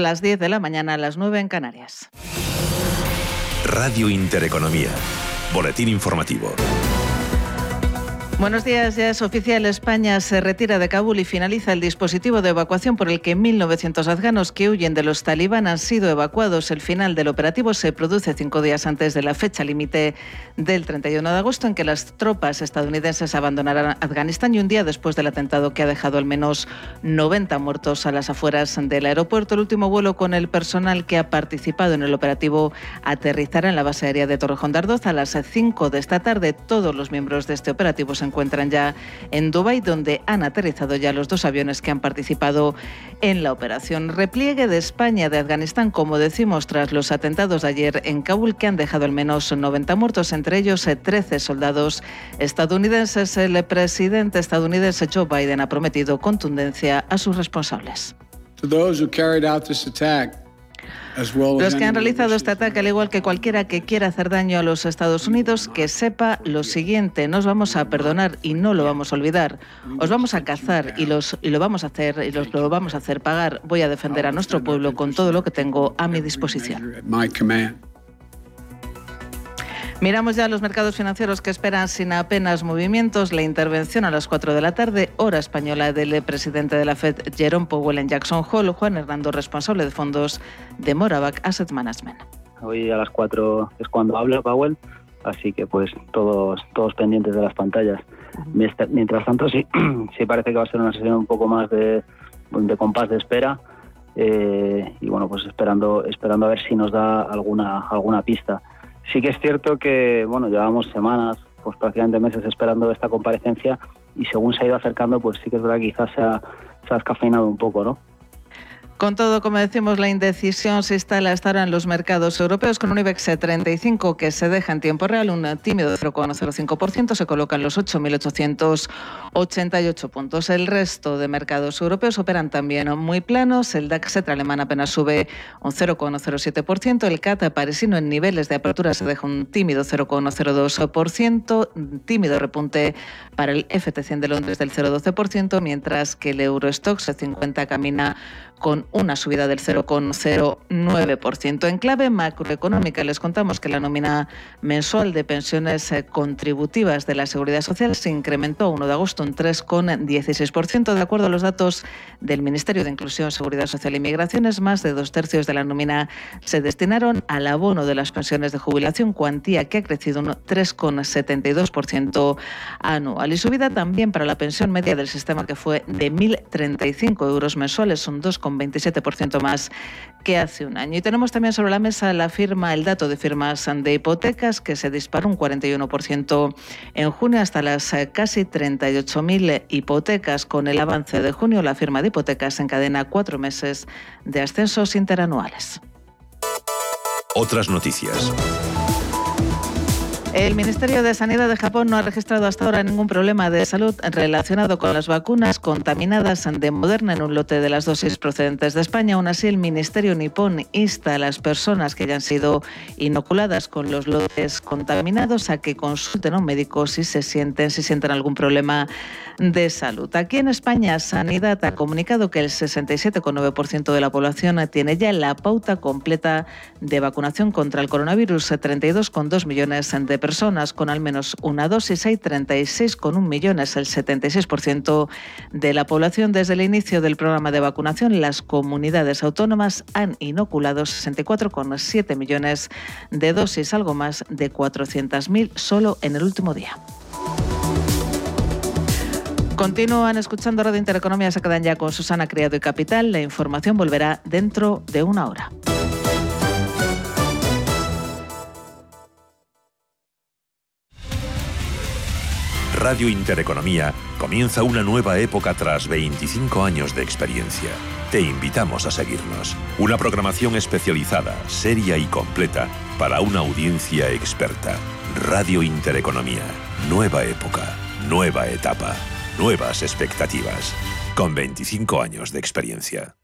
Las 10 de la mañana, a las 9 en Canarias. Radio Intereconomía. Boletín informativo. Buenos días, ya es oficial. España se retira de Kabul y finaliza el dispositivo de evacuación por el que 1.900 afganos que huyen de los talibán han sido evacuados. El final del operativo se produce cinco días antes de la fecha límite del 31 de agosto en que las tropas estadounidenses abandonarán Afganistán y un día después del atentado que ha dejado al menos 90 muertos a las afueras del aeropuerto. El último vuelo con el personal que ha participado en el operativo aterrizará en la base aérea de Torrejón de Ardoz a las 5 de esta tarde. Todos los miembros de este operativo se encuentran ya en Dubái, donde han aterrizado ya los dos aviones que han participado en la operación. Repliegue de España de Afganistán, como decimos, tras los atentados de ayer en Kabul, que han dejado al menos 90 muertos, entre ellos 13 soldados estadounidenses. El presidente estadounidense Joe Biden ha prometido contundencia a sus responsables. Los que han realizado este ataque, al igual que cualquiera que quiera hacer daño a los Estados Unidos, que sepa lo siguiente, nos vamos a perdonar y no lo vamos a olvidar. Os vamos a cazar y, los, y lo vamos a hacer y los, lo vamos a hacer pagar. Voy a defender a nuestro pueblo con todo lo que tengo a mi disposición. Miramos ya los mercados financieros que esperan sin apenas movimientos la intervención a las 4 de la tarde, hora española del presidente de la Fed, Jerome Powell, en Jackson Hole, Juan Hernando, responsable de fondos de Morabac Asset Management. Hoy a las 4 es cuando habla Powell, así que pues todos, todos pendientes de las pantallas. Mientras tanto, sí, sí parece que va a ser una sesión un poco más de, de compás de espera. Eh, y bueno, pues esperando, esperando a ver si nos da alguna, alguna pista. Sí que es cierto que, bueno, llevamos semanas, pues prácticamente meses esperando esta comparecencia y según se ha ido acercando, pues sí que es verdad que quizás se ha, se ha descafeinado un poco, ¿no? Con todo, como decimos, la indecisión se instala hasta ahora en los mercados europeos con un IBEX 35 que se deja en tiempo real un tímido 0,05%, se coloca en los 8.888 puntos. El resto de mercados europeos operan también muy planos. El DAX alemán apenas sube un 0,07%. El CAT parisino en niveles de apertura se deja un tímido 0,02%, tímido repunte para el FT100 de Londres del 0,12%, mientras que el Eurostox 50 camina con una subida del 0,09%. En clave macroeconómica les contamos que la nómina mensual de pensiones eh, contributivas de la Seguridad Social se incrementó 1 de agosto un 3,16%. De acuerdo a los datos del Ministerio de Inclusión, Seguridad Social y Migraciones, más de dos tercios de la nómina se destinaron al abono de las pensiones de jubilación, cuantía que ha crecido un 3,72% anual. Y subida también para la pensión media del sistema que fue de 1.035 euros mensuales, son 2, 27% más que hace un año. Y tenemos también sobre la mesa la firma, el dato de firmas de hipotecas que se disparó un 41% en junio hasta las eh, casi 38.000 hipotecas. Con el avance de junio, la firma de hipotecas encadena cuatro meses de ascensos interanuales. Otras noticias. El Ministerio de Sanidad de Japón no ha registrado hasta ahora ningún problema de salud relacionado con las vacunas contaminadas de Moderna en un lote de las dosis procedentes de España. Aún así, el Ministerio nipón insta a las personas que hayan sido inoculadas con los lotes contaminados a que consulten a un médico si se sienten, si sienten algún problema de salud. Aquí en España, Sanidad ha comunicado que el 67,9% de la población tiene ya la pauta completa de vacunación contra el coronavirus, 32,2 millones de personas con al menos una dosis. Hay 36,1 millones, el 76% de la población. Desde el inicio del programa de vacunación, las comunidades autónomas han inoculado 64,7 millones de dosis, algo más de 400.000 solo en el último día. Continúan escuchando Radio Intereconomía, se quedan ya con Susana Criado y Capital. La información volverá dentro de una hora. Radio Intereconomía comienza una nueva época tras 25 años de experiencia. Te invitamos a seguirnos. Una programación especializada, seria y completa para una audiencia experta. Radio Intereconomía. Nueva época, nueva etapa, nuevas expectativas. Con 25 años de experiencia.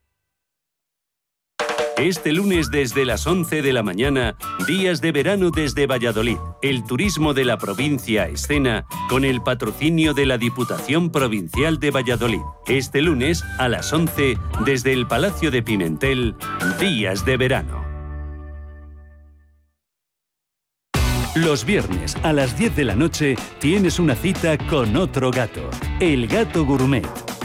Este lunes desde las 11 de la mañana, días de verano desde Valladolid. El turismo de la provincia escena con el patrocinio de la Diputación Provincial de Valladolid. Este lunes a las 11 desde el Palacio de Pimentel, días de verano. Los viernes a las 10 de la noche tienes una cita con otro gato, el gato gourmet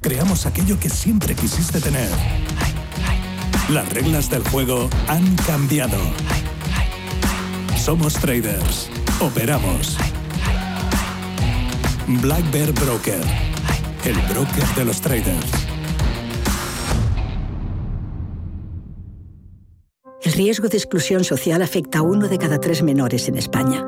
creamos aquello que siempre quisiste tener. Las reglas del juego han cambiado. Somos traders. Operamos. Black Bear Broker. El broker de los traders. El riesgo de exclusión social afecta a uno de cada tres menores en España.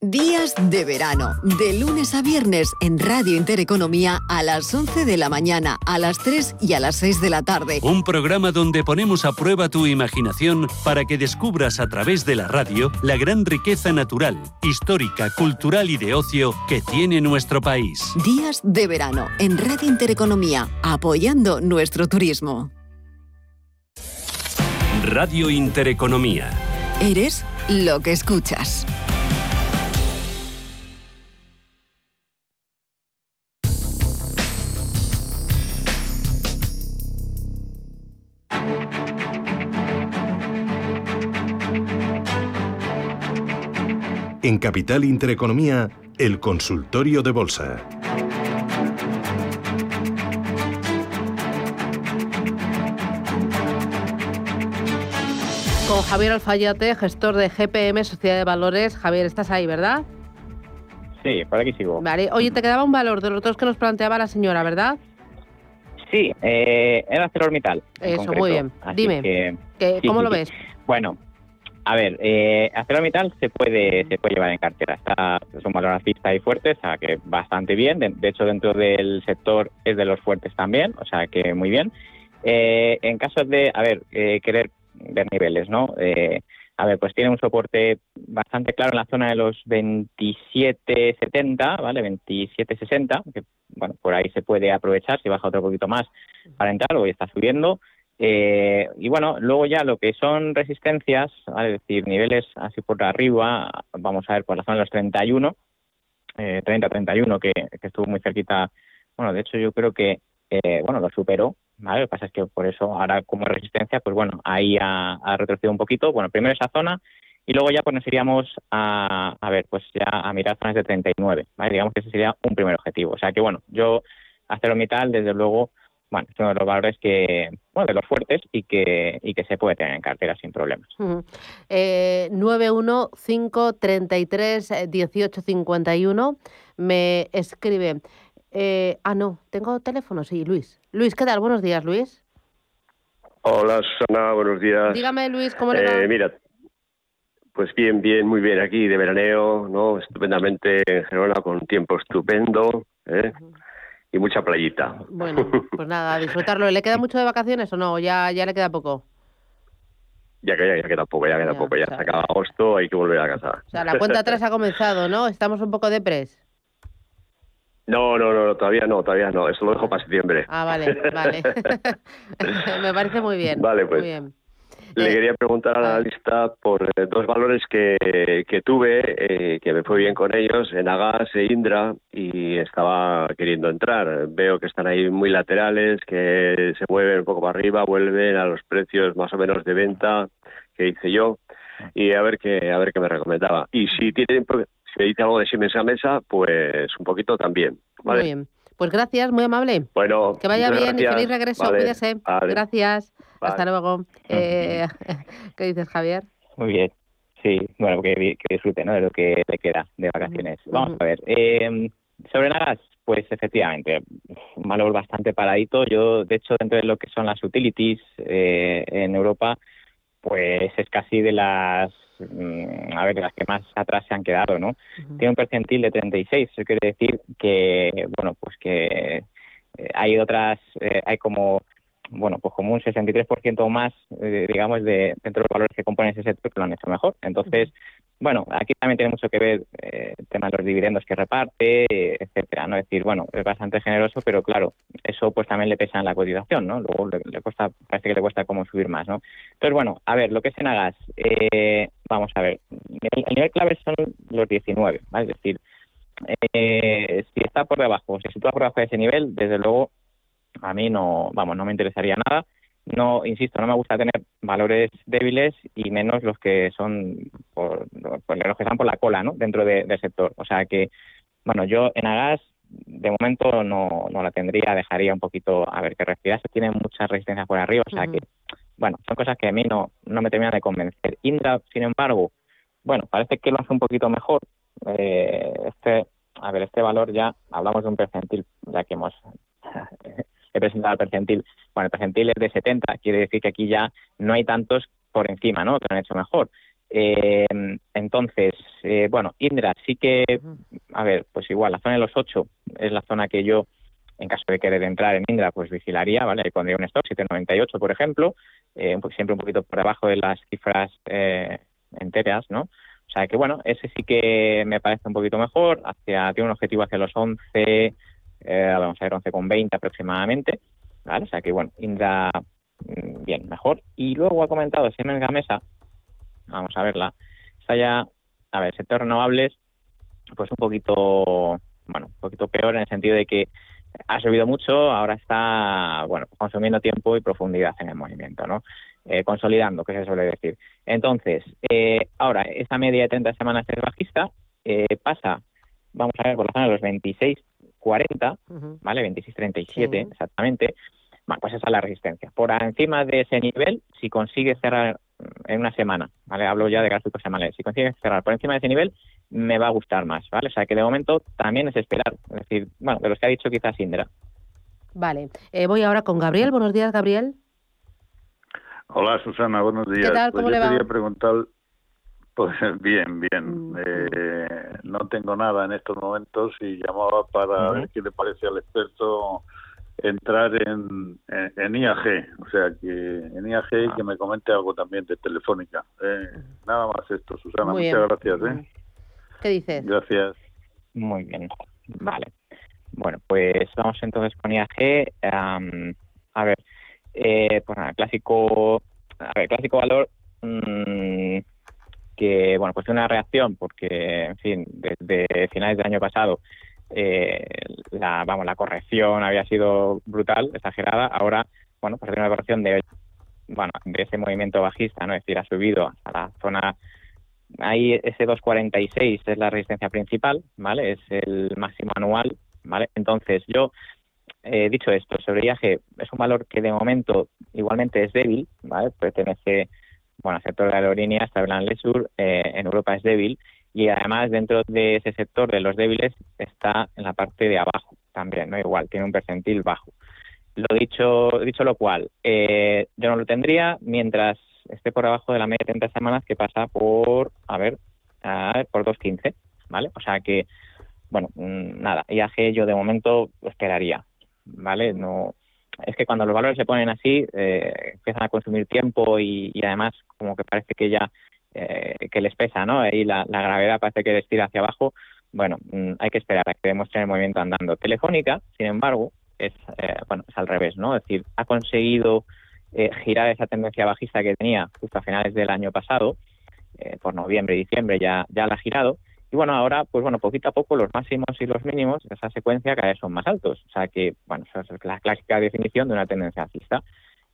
Días de verano, de lunes a viernes en Radio Intereconomía a las 11 de la mañana, a las 3 y a las 6 de la tarde. Un programa donde ponemos a prueba tu imaginación para que descubras a través de la radio la gran riqueza natural, histórica, cultural y de ocio que tiene nuestro país. Días de verano en Radio Intereconomía, apoyando nuestro turismo. Radio Intereconomía. Eres lo que escuchas. En Capital Intereconomía, el consultorio de bolsa. Con Javier Alfayate, gestor de GPM Sociedad de Valores. Javier, estás ahí, ¿verdad? Sí, por aquí sigo. Vale. Oye, te quedaba un valor de los dos que nos planteaba la señora, ¿verdad? Sí, eh, era ArcelorMittal. Eso, muy bien. Dime, ¿cómo lo ves? Bueno, a ver, eh, ArcelorMittal se puede se puede llevar en cartera. Está, es un valor alcista y fuerte, o sea que bastante bien. De, hecho, dentro del sector es de los fuertes también, o sea que muy bien. Eh, en caso de, a ver, eh, querer ver niveles, ¿no? Eh, a ver, pues tiene un soporte bastante claro en la zona de los 27.70, ¿vale? 27.60, que bueno, por ahí se puede aprovechar si baja otro poquito más para entrar, hoy está subiendo. Eh, y bueno, luego ya lo que son resistencias, es decir, niveles así por arriba, vamos a ver por la zona de los 31, eh, 30-31, que, estuvo muy cerquita. Bueno, de hecho yo creo que, eh, bueno, lo superó, ¿vale? Lo que pasa es que por eso ahora como resistencia, pues bueno, ahí ha, retrocedido un poquito. Bueno, primero esa zona y luego ya pues nos iríamos a, a ver, pues ya a mirar zonas de 39, ¿vale? Digamos que ese sería un primer objetivo. O sea que bueno, yo, ArcelorMittal, desde luego, bueno, es uno de los valores que, bueno, de los fuertes y que, y que se puede tener en cartera sin problemas. Uh eh, 915331851 me escribe. Eh, ah, no, tengo teléfono, sí, Luis. Luis, ¿qué tal? Buenos días, Luis. Hola, Susana, buenos días. Dígame, Luis, ¿cómo le va? Eh, mira, pues bien, bien, muy bien aquí de veraneo, ¿no? Estupendamente en Gerona con tiempo estupendo, ¿eh? Y mucha playita. Bueno, pues nada, a disfrutarlo. ¿Le queda mucho de vacaciones o no? ¿Ya, ya le queda poco? Ya que ya, queda poco, ya queda poco, ya se acaba agosto, hay que volver a casa. O sea, la cuenta atrás ha comenzado, ¿no? Estamos un poco depres. No, no, no, todavía no, todavía no. Eso lo dejo para septiembre. Ah, vale, vale. Me parece muy bien. Vale, pues. Muy bien. Le Eh, quería preguntar a la lista por eh, dos valores que, que tuve, eh, que me fue bien con ellos, en Agas e Indra, y estaba queriendo entrar. Veo que están ahí muy laterales, que se mueven un poco para arriba, vuelven a los precios más o menos de venta que hice yo, y a ver qué, a ver qué me recomendaba. Y si tienen, si me dice algo de Siemens a mesa, pues un poquito también. ¿vale? Muy bien. Pues gracias, muy amable. Bueno, Que vaya bien y feliz regreso. Vale, Cuídese. vale. Gracias. Vale. Hasta luego. Eh, ¿Qué dices, Javier? Muy bien. Sí, bueno, que, di- que disfrute ¿no? de lo que le queda de vacaciones. Vamos a ver. eh, sobre Nagas, pues efectivamente, un valor bastante paradito. Yo, de hecho, dentro de lo que son las utilities eh, en Europa, pues es casi de las, mm, a ver, las que más atrás se han quedado, ¿no? Tiene un percentil de 36, eso quiere decir que, bueno, pues que eh, hay otras, eh, hay como, bueno, pues como un 63% o más, eh, digamos, de dentro de los valores que componen ese sector que lo han hecho mejor. Entonces, bueno, aquí también tiene mucho que ver eh, el tema de los dividendos que reparte, etcétera, ¿no? Es decir, bueno, es bastante generoso, pero claro, eso pues también le pesa en la cotización, ¿no? Luego le, le cuesta, parece que le cuesta como subir más, ¿no? Entonces, bueno, a ver, lo que es en Agas, eh, vamos a ver, el, el nivel clave son los 19, ¿vale? Es decir, eh, si está por debajo, si se sitúa por debajo de ese nivel, desde luego a mí no, vamos, no me interesaría nada. No, insisto, no me gusta tener valores débiles y menos los que son por, por- los que están por la cola, ¿no? Dentro de- del sector. O sea que, bueno, yo en Agas de momento no, no la tendría, dejaría un poquito a ver que respirase. Tiene muchas resistencias por arriba, o sea que, bueno, son cosas que a mí no, no me terminan de convencer. Indra, sin embargo, bueno, parece que lo hace un poquito mejor. Eh, este, a ver, este valor ya hablamos de un percentil, ya que hemos presentado el percentil. Bueno, el percentil es de 70, quiere decir que aquí ya no hay tantos por encima, ¿no? Que han hecho mejor. Eh, entonces, eh, bueno, Indra sí que, a ver, pues igual, la zona de los 8 es la zona que yo, en caso de querer entrar en Indra, pues vigilaría, ¿vale? Ahí pondría un stop, 798, por ejemplo, eh, po- siempre un poquito por debajo de las cifras eh, enteras, ¿no? O sea que, bueno, ese sí que me parece un poquito mejor, hacia tiene un objetivo hacia los 11, eh, vamos a ver, 11,20 aproximadamente, ¿vale? O sea que, bueno, Indra, mm, bien, mejor. Y luego ha comentado Siemens Gamesa, vamos a verla, está ya, a ver, sector renovables, pues un poquito, bueno, un poquito peor en el sentido de que ha subido mucho, ahora está, bueno, consumiendo tiempo y profundidad en el movimiento, ¿no? Eh, consolidando, que se suele decir. Entonces, eh, ahora, esta media de 30 semanas es bajista, eh, pasa, vamos a ver, por la zona los 26,40, ¿vale? 26,37 exactamente. Bueno, pues esa es la resistencia. Por encima de ese nivel, si consigue cerrar en una semana, ¿vale? Hablo ya de gráficos semanales. Si consigue cerrar por encima de ese nivel, me va a gustar más, ¿vale? O sea que de momento también es esperar. Es decir, bueno, de los que ha dicho quizás Indra. Vale. Eh, voy ahora con Gabriel. Buenos días, Gabriel. Hola Susana, buenos días. tal? Pues ¿Cómo yo le va? quería preguntar, pues bien, Mm, bien. Eh, no tengo nada en estos momentos y llamaba para ver qué le parece al experto entrar en, en, en IAG, o sea, que en IAG Ah. y que me comente algo también de Telefónica. Eh, nada más esto, Susana. Muy Muchas bien. gracias. ¿eh? ¿Qué dices? Gracias. Muy bien. Vale. Bueno, pues vamos entonces con IAG. Am, a ver, eh, pues nada, clásico, a ver, clásico valor mm, que, bueno, pues una reacción porque, en fin, desde finales del año pasado eh, la, vamos, la corrección había sido brutal, exagerada. Ahora, bueno, pues tiene una corrección de, bueno, de ese movimiento bajista, ¿no? Es decir, ha subido a la zona Ahí ese 246 es la resistencia principal, ¿vale? Es el máximo anual, ¿vale? Entonces yo, eh, dicho esto, sobre IAG es un valor que de momento igualmente es débil, ¿vale? Pertenece bueno, al sector de aerolíneas, Travel Leisure, eh, en Europa es débil y además dentro de ese sector de los débiles está en la parte de abajo también, ¿no? Igual, tiene un percentil bajo. Lo dicho, dicho lo cual, eh, yo no lo tendría mientras esté por abajo de la media de 30 semanas que pasa por, a ver, a ver por 2.15, ¿vale? O sea que, bueno, mm, nada, IAG yo de momento esperaría, ¿vale? No, es que cuando los valores se ponen así, eh, empiezan a consumir tiempo y, además como que parece que ya eh, que les pesa, ¿no? Y la, gravedad parece que les tira hacia abajo. Bueno, mm, hay que esperar a que demuestren el movimiento andando. Telefónica, sin embargo, es eh, bueno es al revés, ¿no? Es decir, ha conseguido girar esa tendencia bajista que tenía justo a finales del año pasado, por noviembre y diciembre ya ya la ha girado y bueno, ahora, pues bueno, poquito a poco los máximos y los mínimos de esa secuencia cada vez son más altos. O sea que, bueno, esa es la clásica definición de una tendencia alcista.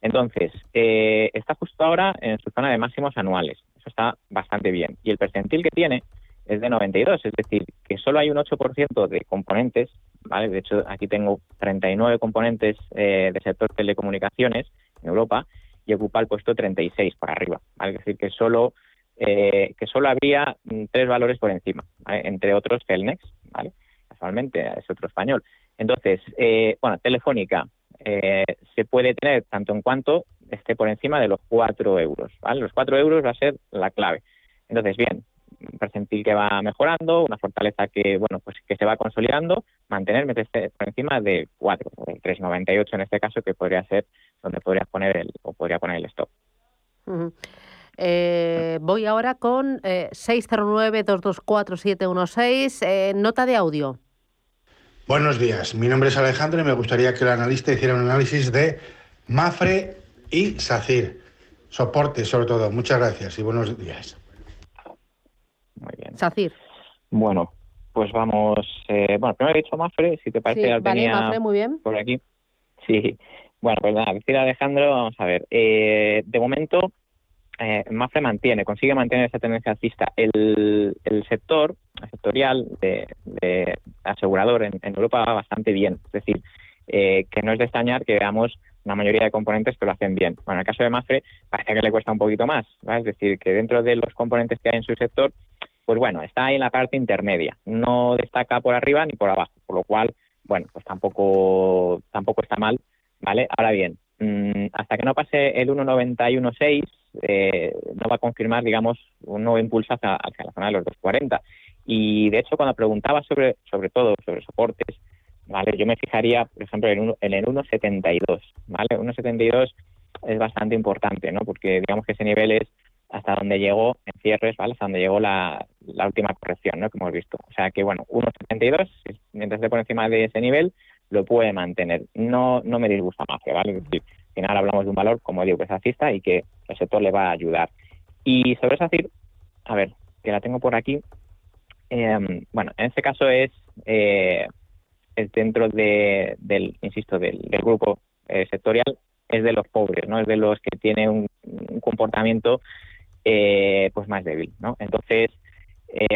Entonces, eh, está justo ahora en su zona de máximos anuales. Eso está bastante bien. Y el percentil que tiene es de 92, es decir, que solo hay un 8% de componentes, ¿vale? De hecho, aquí tengo 39 componentes eh, de sector telecomunicaciones en Europa y ocupa el puesto 36 por arriba, ¿vale? Es decir, que solo eh, que solo había mm, tres valores por encima, entre otros Celnex, ¿vale? casualmente es otro español. Entonces, eh, bueno, Telefónica eh, se puede tener tanto en cuanto esté por encima de los 4 euros, ¿vale? Los 4 euros va a ser la clave. Entonces, bien, un percentil que va mejorando, una fortaleza que, bueno, pues que se va consolidando, mantener por encima de 4, 3,98 en este caso, que podría ser donde podría poner el, o podría poner el stop. Eh, voy ahora con eh, 609-224-716, eh, nota de audio. Buenos días, mi nombre es Alejandro y me gustaría que el analista hiciera un análisis de Mafre y SACIR. Soporte, sobre todo. Muchas gracias y buenos días. Muy bien. SACIR. Bueno, pues vamos. Eh, bueno, primero he dicho Mafre, si te parece, sí, vale, Mafre, muy bien. por aquí. Sí. Bueno, pues nada, decir Alejandro, vamos a ver. de momento, eh, Mafre mantiene, consigue mantener esa tendencia alcista. El, sector sectorial de, asegurador en, Europa va bastante bien. Es decir, eh, que no es de extrañar que veamos una mayoría de componentes que lo hacen bien. Bueno, en el caso de Mafre parece que le cuesta un poquito más. Es decir, que dentro de los componentes que hay en su sector, pues bueno, está ahí en la parte intermedia. No destaca por arriba ni por abajo. Por lo cual, bueno, pues tampoco, tampoco está mal. ¿Vale? Ahora bien, mm, hasta que no pase el 1.91.6, eh, no va a confirmar, digamos, un nuevo impulso hacia, la zona de los 240. Y de hecho, cuando preguntaba sobre, sobre todo sobre soportes, ¿vale? Yo me fijaría, por ejemplo, en, en el 1.72, ¿vale? 1.72 es bastante importante, ¿no? Porque digamos que ese nivel es hasta donde llegó en cierres, ¿vale? Hasta donde llegó la, última corrección, ¿no? Que hemos visto. O sea que, bueno, 1.72, mientras esté por encima de ese nivel, lo puede mantener. No, no me disgusta más, ¿vale? Final hablamos de un valor, como digo, que es alcista y que el sector le va a ayudar. Y sobre SACIR, a ver, que la tengo por aquí. Em, bueno, en este caso es, eh, dentro de, del, insisto, del, grupo eh, sectorial, es de los pobres, ¿no? Es de los que tienen un, comportamiento eh, pues más débil, ¿no? Entonces,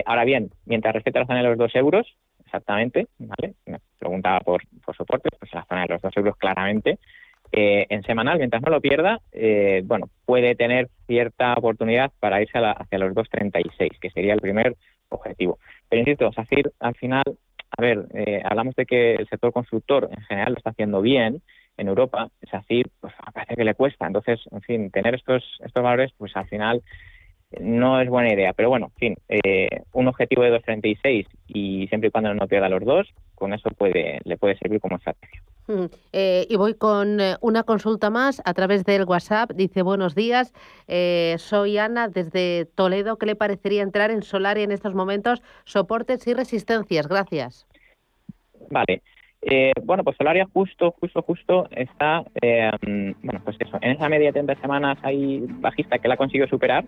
ahora bien, mientras respeta la zona de los dos euros, exactamente, ¿vale? Me preguntaba por, por soporte, pues la zona de los dos euros claramente, eh, en semanal, mientras no lo pierda, eh, bueno, puede tener cierta oportunidad para irse hacia los 2.36, que sería el primer objetivo. Pero insisto, SACIR, al final, a ver, eh, hablamos de que el sector constructor en general lo está haciendo bien en Europa, SACIR, pues parece que le cuesta. Entonces, en fin, tener estos, estos valores, pues al final no es buena idea. Pero bueno, en fin, un objetivo de 2.36 y siempre y cuando no pierda los dos, con eso puede, le puede servir como estrategia. Eh, y voy con eh, una consulta más a través del WhatsApp. Dice, buenos días, eh, soy Ana desde Toledo. ¿Qué le parecería entrar en Solaria en estos momentos? Soportes y resistencias. Gracias. Vale. bueno, pues Solaria justo, justo, justo está, bueno, pues eso, en esa media de 30 semanas hay bajista que la consiguió superar,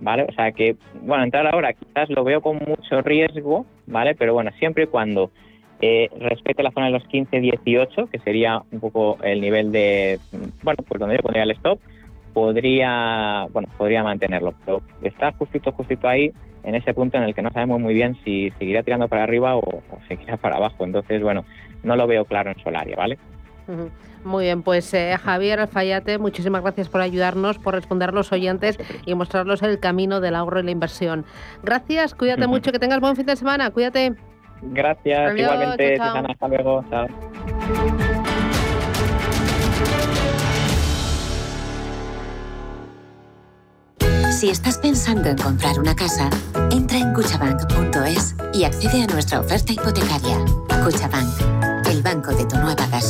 ¿vale? O sea que, bueno, entrar ahora quizás lo veo con mucho riesgo, ¿vale? Pero bueno, siempre y cuando eh, respete la zona de los 15-18, que sería un poco el nivel de, bueno, pues donde yo pondría el stop, podría, bueno, podría mantenerlo, pero está justito, justito ahí en ese punto en el que no sabemos muy bien si seguirá tirando para arriba o, o seguirá para abajo. Entonces, bueno, no lo veo claro en Solaria, ¿vale? Muy bien, pues eh, Javier Alfayate, muchísimas gracias por ayudarnos, por responder a los oyentes y mostrarlos el camino del ahorro y la inversión. Gracias, cuídate mucho, que tengas buen fin de semana, cuídate. Gracias, igualmente, Susana, hasta luego, chao. Si estás pensando en comprar una casa, entra en cuchabank.es y accede a nuestra oferta hipotecaria. Cuchabank, el banco de tu nueva casa.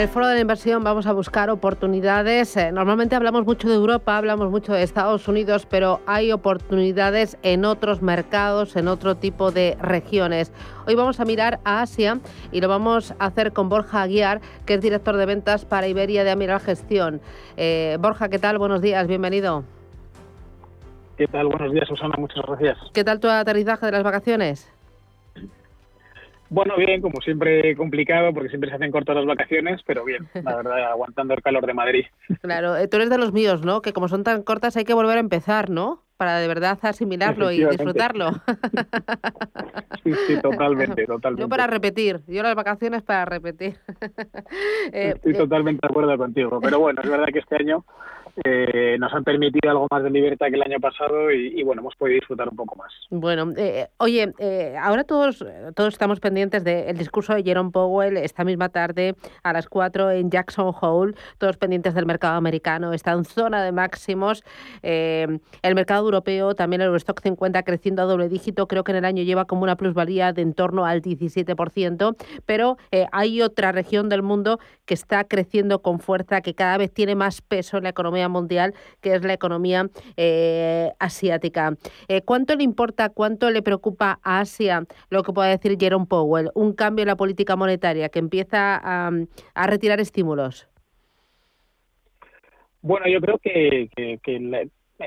El foro de la inversión vamos a buscar oportunidades. Eh, normalmente hablamos mucho de Europa, hablamos mucho de Estados Unidos, pero hay oportunidades en otros mercados, en otro tipo de regiones. Hoy vamos a mirar a Asia y lo vamos a hacer con Borja Aguiar, que es director de ventas para Iberia de Amiral Gestión. Eh, Borja, ¿qué tal? Buenos días, bienvenido. ¿Qué tal? Buenos días, Susana, muchas gracias. ¿Qué tal tu aterrizaje de las vacaciones? Bueno, bien, como siempre complicado porque siempre se hacen cortas las vacaciones, pero bien, la verdad, aguantando el calor de Madrid. Claro, eh, tú eres de los míos, ¿no? Que como son tan cortas hay que volver a empezar, ¿no? Para de verdad asimilarlo y disfrutarlo. Sí, sí, totalmente, totalmente. Yo para repetir, yo las vacaciones para repetir. Eh, Estoy eh, totalmente de acuerdo contigo, pero bueno, es verdad que este año eh, nos han permitido algo más de libertad que el año pasado y, bueno, hemos podido disfrutar un poco más. Bueno, eh, oye, eh, ahora todos, todos estamos pendientes del discurso de Jerome Powell esta misma tarde a las 4 en Jackson Hole, todos pendientes del mercado americano, está en zona de máximos, el mercado europeo, también el Eurostock 50 creciendo a doble dígito, creo que en el año lleva como una plusvalía de en torno al 17%, pero hay otra región del mundo que está creciendo con fuerza, que cada vez tiene más peso en la economía mundial, que es la economía eh, asiática. Eh, ¿Cuánto le importa, cuánto le preocupa a Asia lo que pueda decir Jerome Powell? Un cambio en la política monetaria que empieza a, retirar estímulos. Bueno, yo creo que,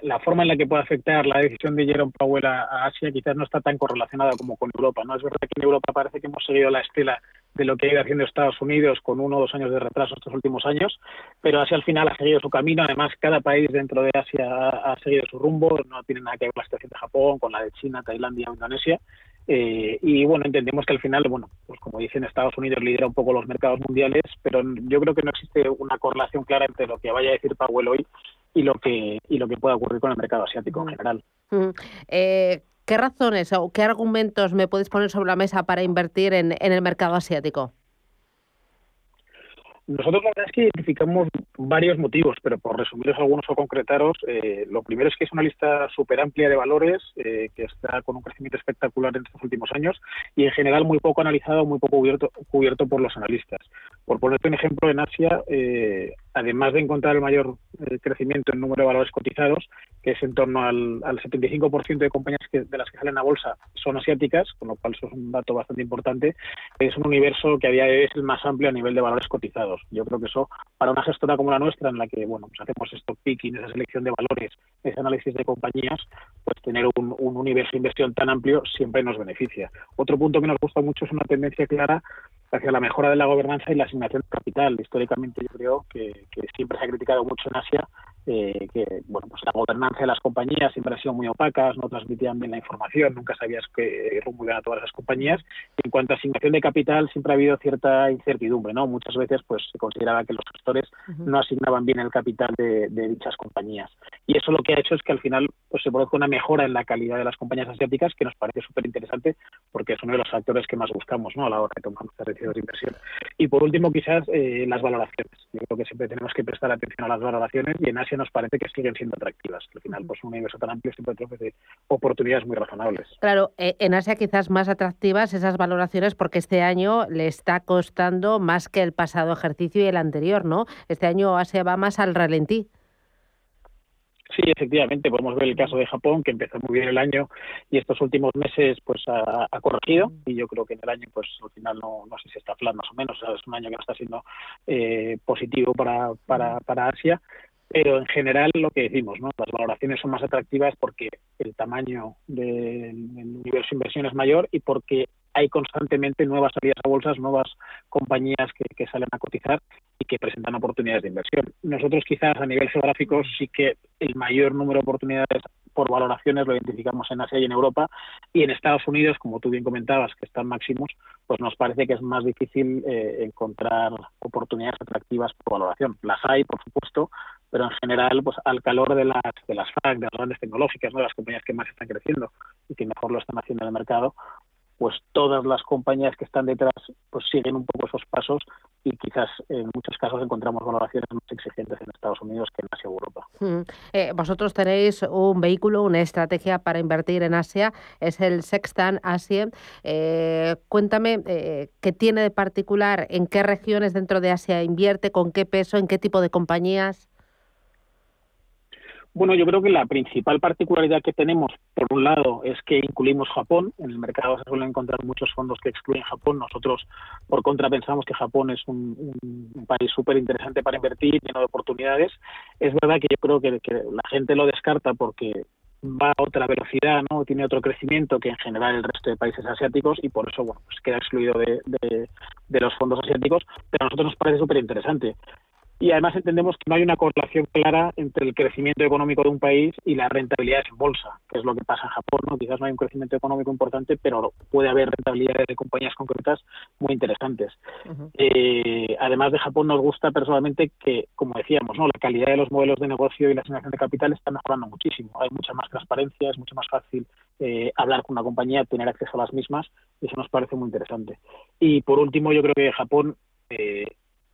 la, forma en la que puede afectar la decisión de Jerome Powell a, Asia quizás no está tan correlacionada como con Europa. No es verdad que en Europa parece que hemos seguido la estela de lo que ha ido haciendo Estados Unidos con uno o dos años de retraso estos últimos años, pero Asia al final ha seguido su camino. Además, cada país dentro de Asia ha, seguido su rumbo. No tiene nada que ver con la situación de Japón, con la de China, Tailandia o Indonesia. Eh, y bueno, entendemos que al final, bueno, pues como dicen, Estados Unidos lidera un poco los mercados mundiales, pero yo creo que no existe una correlación clara entre lo que vaya a decir Powell hoy y lo que y lo que pueda ocurrir con el mercado asiático en general. Eh, ¿Qué razones o qué argumentos me podéis poner sobre la mesa para invertir en, el mercado asiático? Nosotros la verdad es que identificamos varios motivos, pero por resumirlos algunos o concretaros, eh, lo primero es que es una lista súper amplia de valores eh, que está con un crecimiento espectacular en estos últimos años y en general muy poco analizado, muy poco cubierto, cubierto por los analistas. Por ponerte un ejemplo, en Asia, eh, además de encontrar el mayor eh, crecimiento en número de valores cotizados, que es en torno al, al 75% de compañías que, de las que salen a bolsa son asiáticas, con lo cual eso es un dato bastante importante, es un universo que a día de hoy es el más amplio a nivel de valores cotizados. Yo creo que eso, para una gestora como la nuestra, en la que bueno pues hacemos stock picking, esa selección de valores, ese análisis de compañías, pues tener un, un universo de inversión tan amplio siempre nos beneficia. Otro punto que nos gusta mucho es una tendencia clara hacia la mejora de la gobernanza y la asignación de capital. Históricamente yo creo que, siempre se ha criticado mucho en Asia eh, que bueno pues la gobernanza de las compañías siempre ha sido muy opacas, no transmitían bien la información, nunca sabías qué rumbo iban a todas esas compañías. en cuanto a asignación de capital siempre ha habido cierta incertidumbre, ¿no? Muchas veces pues se consideraba que los gestores no asignaban bien el capital de, dichas compañías. Y eso lo que ha hecho es que al final pues se produzca una mejora en la calidad de las compañías asiáticas que nos parece súper interesante porque es uno de los factores que más buscamos ¿no? a la hora de tomar nuestras decisiones de inversión. Y por último quizás eh, las valoraciones. Yo creo que siempre tenemos que prestar atención a las valoraciones y en Asia nos parece que siguen siendo atractivas. Al final, pues un universo tan amplio siempre ofrece oportunidades muy razonables. Claro, eh, en Asia quizás más atractivas esas valoraciones porque este año le está costando más que el pasado ejercicio y el anterior, ¿no? Este año Asia va más al ralentí. Sí, efectivamente, podemos ver el caso de Japón, que empezó muy bien el año y estos últimos meses pues ha, corregido y yo creo que en el año pues al final no, no sé si está flat más o menos, es un año que no está siendo eh, positivo para, para, para Asia, pero en general lo que decimos, ¿no? las valoraciones son más atractivas porque el tamaño del, universo de inversión es mayor y porque hay constantemente nuevas salidas a bolsas, nuevas compañías que, que, salen a cotizar y que presentan oportunidades de inversión. Nosotros quizás a nivel geográfico sí que el mayor número de oportunidades por valoraciones lo identificamos en Asia y en Europa y en Estados Unidos, como tú bien comentabas, que están máximos, pues nos parece que es más difícil eh, encontrar oportunidades atractivas por valoración. Las hay, por supuesto, pero en general, pues al calor de las de las FAC, de las grandes tecnológicas, ¿no? las compañías que más están creciendo y que mejor lo están haciendo en el mercado, pues todas las compañías que están detrás pues siguen un poco esos pasos y quizás en muchos casos encontramos valoraciones más exigentes en Estados Unidos que en Asia o Europa. Hmm. Eh, vosotros tenéis un vehículo, una estrategia para invertir en Asia, es el Sextan Asia. Eh, cuéntame eh, qué tiene de particular, en qué regiones dentro de Asia invierte, con qué peso, en qué tipo de compañías. Bueno, yo creo que la principal particularidad que tenemos, por un lado, es que incluimos Japón. En el mercado se suelen encontrar muchos fondos que excluyen Japón. Nosotros, por contra, pensamos que Japón es un, país súper interesante para invertir, lleno de oportunidades. Es verdad que yo creo que, la gente lo descarta porque va a otra velocidad, no tiene otro crecimiento que en general el resto de países asiáticos y por eso bueno pues queda excluido de, de los fondos asiáticos, pero a nosotros nos parece súper interesante y además entendemos que no hay una correlación clara entre el crecimiento económico de un país y las rentabilidades en bolsa, que es lo que pasa en Japón. ¿no? Quizás no hay un crecimiento económico importante, pero puede haber rentabilidades de compañías concretas muy interesantes. eh, además de Japón, nos gusta personalmente que, como decíamos, ¿no? la calidad de los modelos de negocio y la asignación de capital está mejorando muchísimo. Hay mucha más transparencia, es mucho más fácil eh, hablar con una compañía, tener acceso a las mismas, y eso nos parece muy interesante. Y por último, yo creo que Japón eh,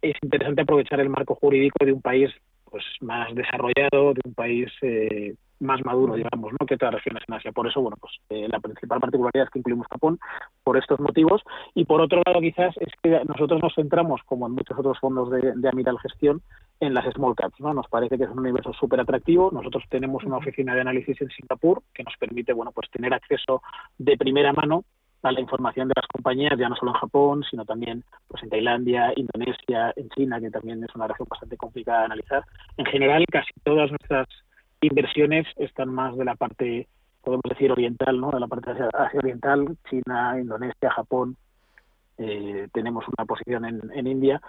es interesante aprovechar el marco jurídico de un país pues más desarrollado, de un país eh, más maduro, digamos, ¿no? que otras regiones en Asia. Por eso, bueno, pues eh, la principal particularidad es que incluimos Japón por estos motivos. Y por otro lado, quizás es que nosotros nos centramos, como en muchos otros fondos de, de Amiral Gestión, en las small caps. ¿no? Nos parece que es un universo súper atractivo. Nosotros tenemos una oficina de análisis en Singapur que nos permite, bueno, pues tener acceso de primera mano a la información de las compañías, ya no solo en Japón, sino también pues en Tailandia, Indonesia, en China, que también es una región bastante complicada de analizar. En general, casi todas nuestras inversiones están más de la parte, podemos decir, oriental, ¿no? de la parte Asia, oriental, China, Indonesia, Japón. Eh, tenemos una posición en, en India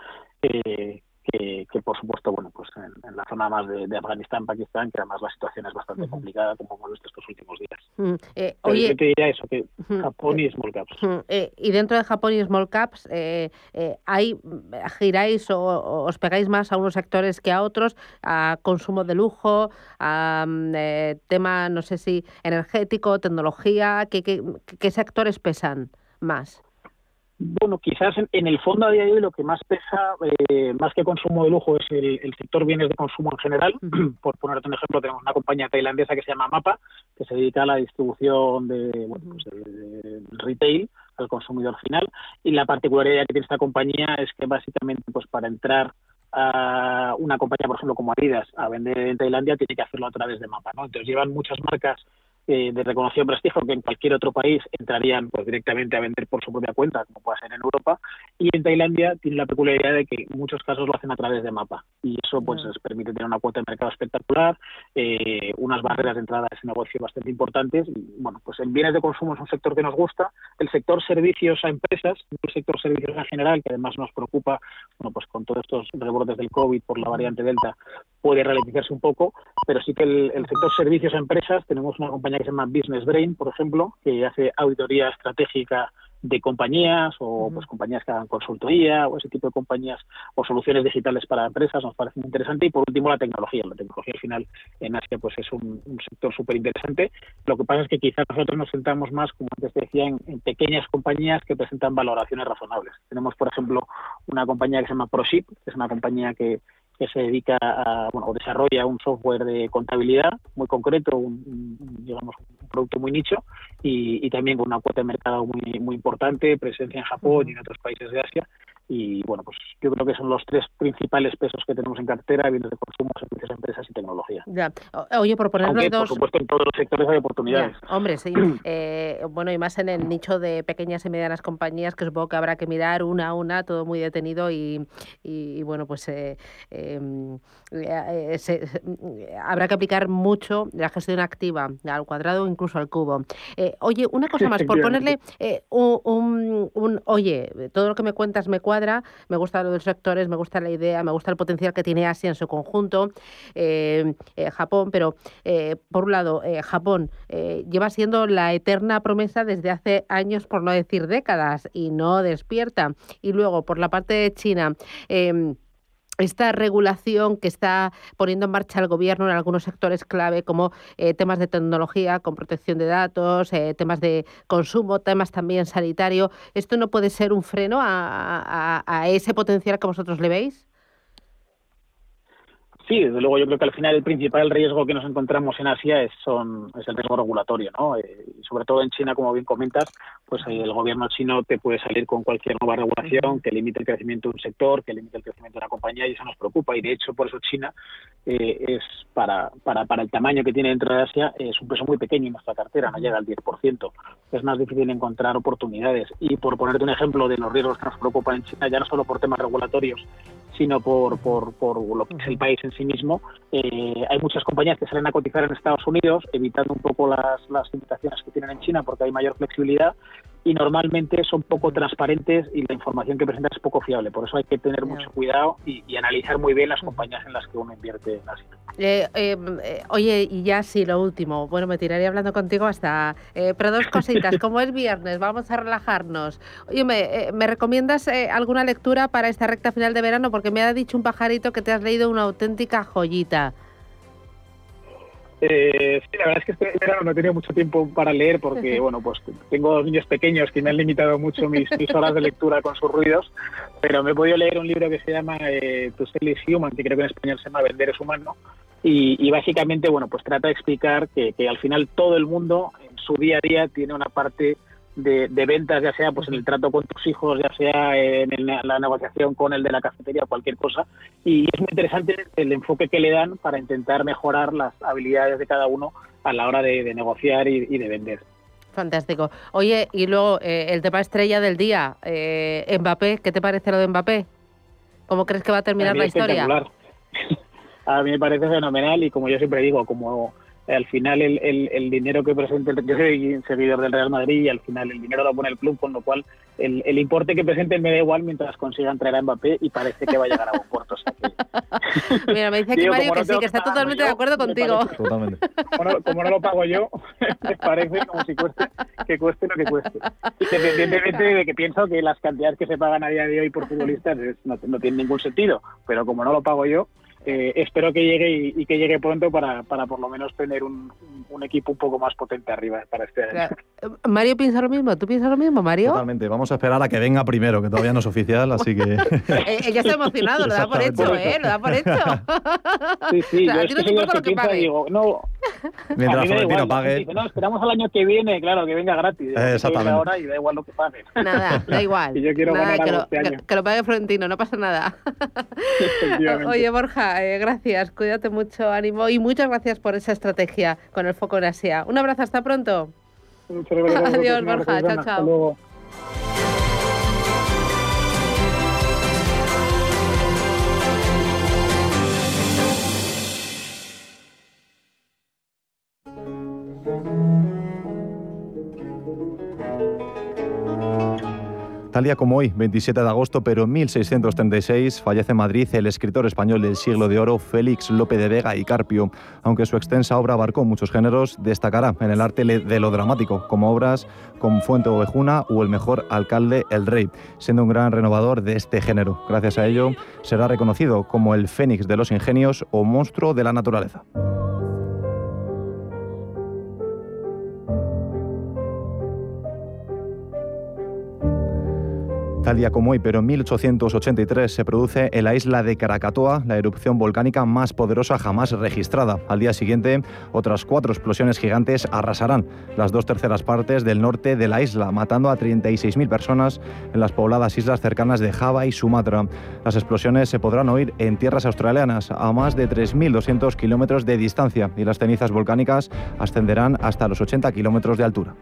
eh, que, por supuesto, bueno, pues en, la zona más de, Afganistán, Pakistán, que además la situación es bastante complicada, como hemos visto estos últimos días. Eh, oye, yo te diría eso, que Japón y Small Caps. Eh, y dentro de Japón y Small Caps, eh, ¿hay, giráis o, os pegáis más a unos sectores que a otros, a consumo de lujo, a mm, tema, no sé si energético, tecnología, ¿qué, qué sectores pesan más? Bueno, quizás en, el fondo a día de hoy lo que más pesa, eh, más que consumo de lujo, es el, sector bienes de consumo en general. Por ponerte un ejemplo, tenemos una compañía tailandesa que se llama Mapa, que se dedica a la distribución de, bueno, pues de, retail al consumidor final. Y la particularidad que tiene esta compañía es que básicamente, pues para entrar a una compañía, por ejemplo, como Adidas, a vender en Tailandia, tiene que hacerlo a través de Mapa, ¿no? Entonces llevan muchas marcas eh, de reconocido prestigio que en cualquier otro país entrarían pues directamente a vender por su propia cuenta, como puede ser en Europa, y en Tailandia tiene la peculiaridad de que en muchos casos lo hacen a través de mapa y eso pues les permite tener una cuota de mercado espectacular, eh, unas barreras de entrada a ese negocio bastante importantes y bueno, pues en bienes de consumo es un sector que nos gusta, el sector servicios a empresas, el sector servicios en general que además nos preocupa, bueno, pues con todos estos rebrotes del COVID por la variante Delta puede ralentizarse un poco, pero sí que el, el sector servicios a empresas tenemos una compañía que se llama Business Brain, por ejemplo, que hace auditoría estratégica de compañías o pues compañías que hagan consultoría o ese tipo de compañías o soluciones digitales para empresas nos parece muy interesante. Y por último la tecnología. La tecnología al final en Asia pues es un, sector súper interesante lo que pasa es que quizás nosotros nos sentamos más como antes decía en, en, pequeñas compañías que presentan valoraciones razonables. Tenemos por ejemplo una compañía que se llama ProShip que es una compañía que que se dedica a, bueno, o desarrolla un software de contabilidad muy concreto, un, digamos, un producto muy nicho y, y, también con una cuota de mercado muy, muy importante, presencia en Japón y en otros países de Asia y bueno, pues yo creo que son los tres principales pesos que tenemos en cartera, bienes de consumo, servicios a empresas y tecnología. Ya. Oye, por ponernos dos... por supuesto, en todos los sectores hay oportunidades. Ya. Hombre, sí. eh, bueno, y más en el nicho de pequeñas y medianas compañías, que supongo que habrá que mirar una a una, todo muy detenido y, y, y bueno, pues eh, em, eh, se, se, habrá que aplicar mucho la gestión activa al cuadrado o incluso al cubo. Eh, oye, una cosa más, por ponerle eh, un, un, un, oye, todo lo que me cuentas me cuadra me gusta lo de los sectores, me gusta la idea, me gusta el potencial que tiene Asia en su conjunto, eh, eh, Japón, pero eh, por un lado, Japón lleva siendo la eterna promesa desde hace años, por no decir décadas, y no despierta. Y luego, por la parte de China, em, esta regulación que está poniendo en marcha el gobierno en algunos sectores clave como eh, temas de tecnología con protección de datos, eh, temas de consumo, temas también sanitario, ¿esto no puede ser un freno a, ese potencial que vosotros le veis? Sí, desde luego yo creo que al final el principal riesgo que nos encontramos en Asia es, son, es el riesgo regulatorio, ¿no? Eh, sobre todo en China, como bien comentas, pues eh, el gobierno chino te puede salir con cualquier nueva regulación que limite el crecimiento de un sector, que limite el crecimiento de una compañía y eso nos preocupa. Y de hecho, por eso China eh, es para, para, para el tamaño que tiene dentro de Asia es un peso muy pequeño en nuestra cartera, no llega al 10%. Es más difícil encontrar oportunidades. Y por ponerte un ejemplo de los riesgos que nos preocupan en China, ya no solo por temas regulatorios, sino por, por, por lo que es el país en sí mismo. Eh, hay muchas compañías que salen a cotizar en Estados Unidos, evitando un poco las, las limitaciones que tienen en China porque hay mayor flexibilidad y normalmente son poco transparentes y la información que presentan es poco fiable. Por eso hay que tener mucho cuidado y, y analizar muy bien las compañías en las que uno invierte en Asia. Eh, eh, oye, y ya sí, lo último. Bueno, me tiraría hablando contigo hasta... Eh, pero dos cositas. Como es viernes, vamos a relajarnos. Oye, ¿me, me recomiendas alguna lectura para esta recta final de verano? Porque me ha dicho un pajarito que te has leído una auténtica joyita. Eh, sí, la verdad es que este verano no he tenido mucho tiempo para leer porque, bueno, pues tengo dos niños pequeños que me han limitado mucho mis, mis, horas de lectura con sus ruidos, pero me he podido leer un libro que se llama eh, To Sell is Human, que creo que en español se llama Vender es humano, y, y básicamente, bueno, pues trata de explicar que, que al final todo el mundo en su día a día tiene una parte de, de, ventas, ya sea pues en el trato con tus hijos, ya sea en, el, la negociación con el de la cafetería, cualquier cosa. Y es muy interesante el enfoque que le dan para intentar mejorar las habilidades de cada uno a la hora de, de negociar y, y, de vender. Fantástico. Oye, y luego eh, el tema estrella del día, eh, Mbappé, ¿qué te parece lo de Mbappé? ¿Cómo crees que va a terminar a la historia? A mí me parece fenomenal y como yo siempre digo, como al final el, el, el, dinero que presente, yo soy seguidor del Real Madrid y al final el dinero lo pone el club, con lo cual el, el importe que presenten me da igual mientras consigan traer a Mbappé y parece que va a llegar a buen puerto. O sea que... Mira, me dice aquí Digo, Mario que no sí, que está totalmente yo, de acuerdo contigo. Parece, totalmente. Como, no, como, no, lo pago yo, me parece como si cueste, que cueste lo que cueste. Independientemente de que pienso que las cantidades que se pagan a día de hoy por futbolistas es, no, no tienen ningún sentido, pero como no lo pago yo, eh, espero que llegue y, que llegue pronto para, para por lo menos tener un, un, equipo un poco más potente arriba para este año. Mario piensa lo mismo, ¿tú piensas lo mismo, Mario? Totalmente, vamos a esperar a que venga primero, que todavía no es oficial, así que... Ella está emocionado, lo da por hecho, ¿eh? Lo da por hecho. Sí, sí, yo es que lo que piensa, digo, no... Mientras Florentino pague... no, esperamos al año que viene, claro, que venga gratis. Exactamente. ahora y da igual lo que pague. Nada, da igual. y yo quiero nada, que, lo, este que, lo pague Florentino, no pasa nada. Oye, Borja, eh, gracias, cuídate mucho, ánimo y muchas gracias por esa estrategia con el foco en Asia. Un abrazo, hasta pronto. Adiós, Borja, chao, chao. Tal día como hoy, 27 de agosto, pero en 1636, fallece en Madrid el escritor español del siglo de oro Félix Lope de Vega y Carpio. Aunque su extensa obra abarcó muchos géneros, destacará en el arte de lo dramático, como obras como Fuente Ovejuna o El mejor alcalde, El Rey, siendo un gran renovador de este género. Gracias a ello, será reconocido como el Fénix de los Ingenios o monstruo de la naturaleza. Tal día como hoy, pero en 1883 se produce en la isla de Krakatoa la erupción volcánica más poderosa jamás registrada. Al día siguiente, otras cuatro explosiones gigantes arrasarán las dos terceras partes del norte de la isla, matando a 36.000 personas en las pobladas islas cercanas de Java y Sumatra. Las explosiones se podrán oír en tierras australianas a más de 3.200 kilómetros de distancia y las cenizas volcánicas ascenderán hasta los 80 kilómetros de altura.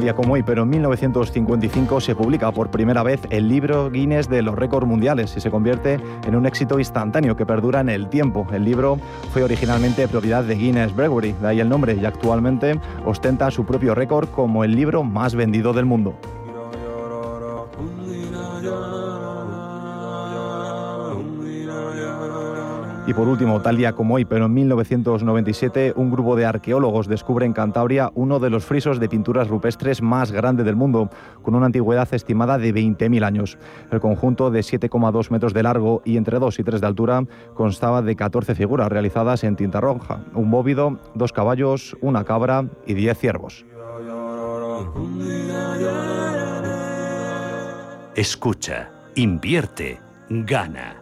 Día como hoy, pero en 1955 se publica por primera vez el libro Guinness de los récords mundiales y se convierte en un éxito instantáneo que perdura en el tiempo. El libro fue originalmente propiedad de Guinness Brewery, de ahí el nombre, y actualmente ostenta su propio récord como el libro más vendido del mundo. Y por último, tal día como hoy, pero en 1997, un grupo de arqueólogos descubre en Cantabria uno de los frisos de pinturas rupestres más grande del mundo, con una antigüedad estimada de 20.000 años. El conjunto de 7,2 metros de largo y entre 2 y 3 de altura constaba de 14 figuras realizadas en tinta roja, un bóvido, dos caballos, una cabra y 10 ciervos. Escucha, invierte, gana.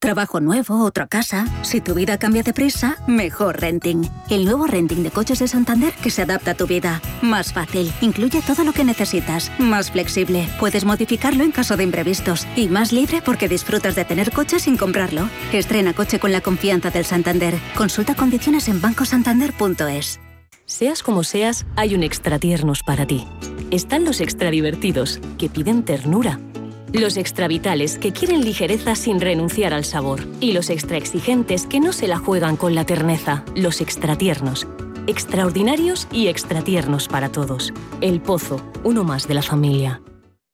Trabajo nuevo, otra casa. Si tu vida cambia de prisa, mejor renting. El nuevo renting de coches de Santander que se adapta a tu vida. Más fácil, incluye todo lo que necesitas. Más flexible, puedes modificarlo en caso de imprevistos. Y más libre porque disfrutas de tener coche sin comprarlo. Estrena coche con la confianza del Santander. Consulta condiciones en bancosantander.es. Seas como seas, hay un extra tiernos para ti. Están los extra divertidos, que piden ternura los extravitales que quieren ligereza sin renunciar al sabor. Y los extra exigentes que no se la juegan con la terneza. Los extratiernos. Extraordinarios y extratiernos para todos. El Pozo, uno más de la familia.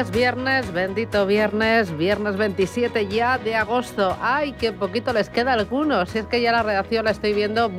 Es viernes, bendito viernes, viernes 27 ya de agosto. Ay, qué poquito les queda a algunos. Si es que ya la redacción la estoy viendo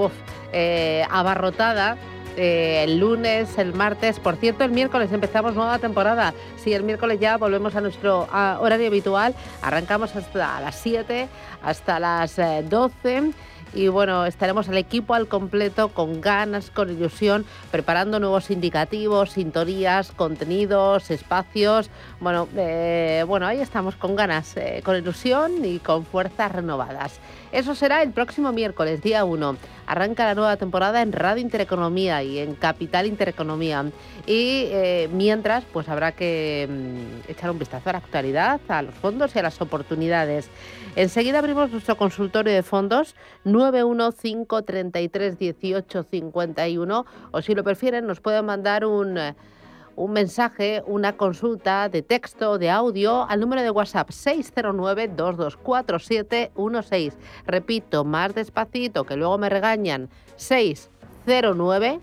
eh, abarrotada. Eh, el lunes, el martes, por cierto, el miércoles empezamos nueva temporada. Sí, el miércoles ya volvemos a nuestro horario habitual. Arrancamos hasta las 7, hasta las 12 eh, y bueno, estaremos al equipo al completo con ganas, con ilusión, preparando nuevos indicativos, sintonías, contenidos, espacios. Bueno, eh, bueno, ahí estamos con ganas, con ilusión y con fuerzas renovadas. Eso será el próximo miércoles, día 1. Arranca la nueva temporada en Radio Intereconomía y en Capital Intereconomía. Y eh, mientras, pues habrá que mm, echar un vistazo a la actualidad, a los fondos y a las oportunidades. Enseguida abrimos nuestro consultorio de fondos 915331851 o si lo prefieren nos pueden mandar un un mensaje, una consulta de texto, de audio al número de WhatsApp 609-224716. Repito, más despacito, que luego me regañan. 609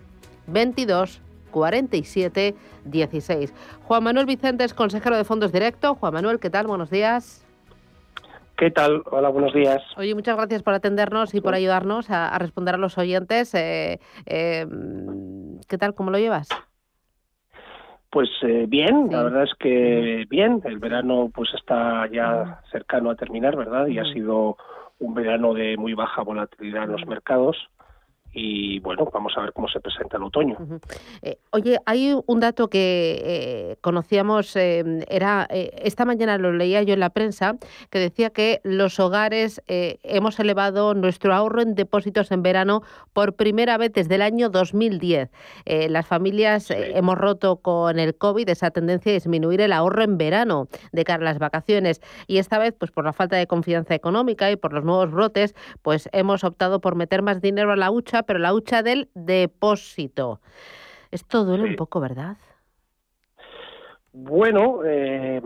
22 47 16. Juan Manuel Vicente consejero de Fondos Directo. Juan Manuel, ¿qué tal? Buenos días. ¿Qué tal? Hola, buenos días. Oye, muchas gracias por atendernos y por ayudarnos a, responder a los oyentes. Eh, eh, ¿Qué tal? ¿Cómo lo llevas? Pues eh, bien, la verdad es que bien. El verano pues está ya cercano a terminar, ¿verdad? Y ha sido un verano de muy baja volatilidad en los mercados y bueno, vamos a ver cómo se presenta el otoño. Eh, oye, hay un dato que eh, conocíamos, eh, era esta mañana lo leía yo en la prensa, que decía que los hogares hemos elevado nuestro ahorro en depósitos en verano por primera vez desde el año 2010. las familias hemos roto con el COVID esa tendencia a disminuir el ahorro en verano de cara a las vacaciones y esta vez, pues por la falta de confianza económica y por los nuevos brotes, pues hemos optado por meter más dinero a la hucha pero la hucha del depósito. Esto duele un poco, ¿verdad? Bueno, eh,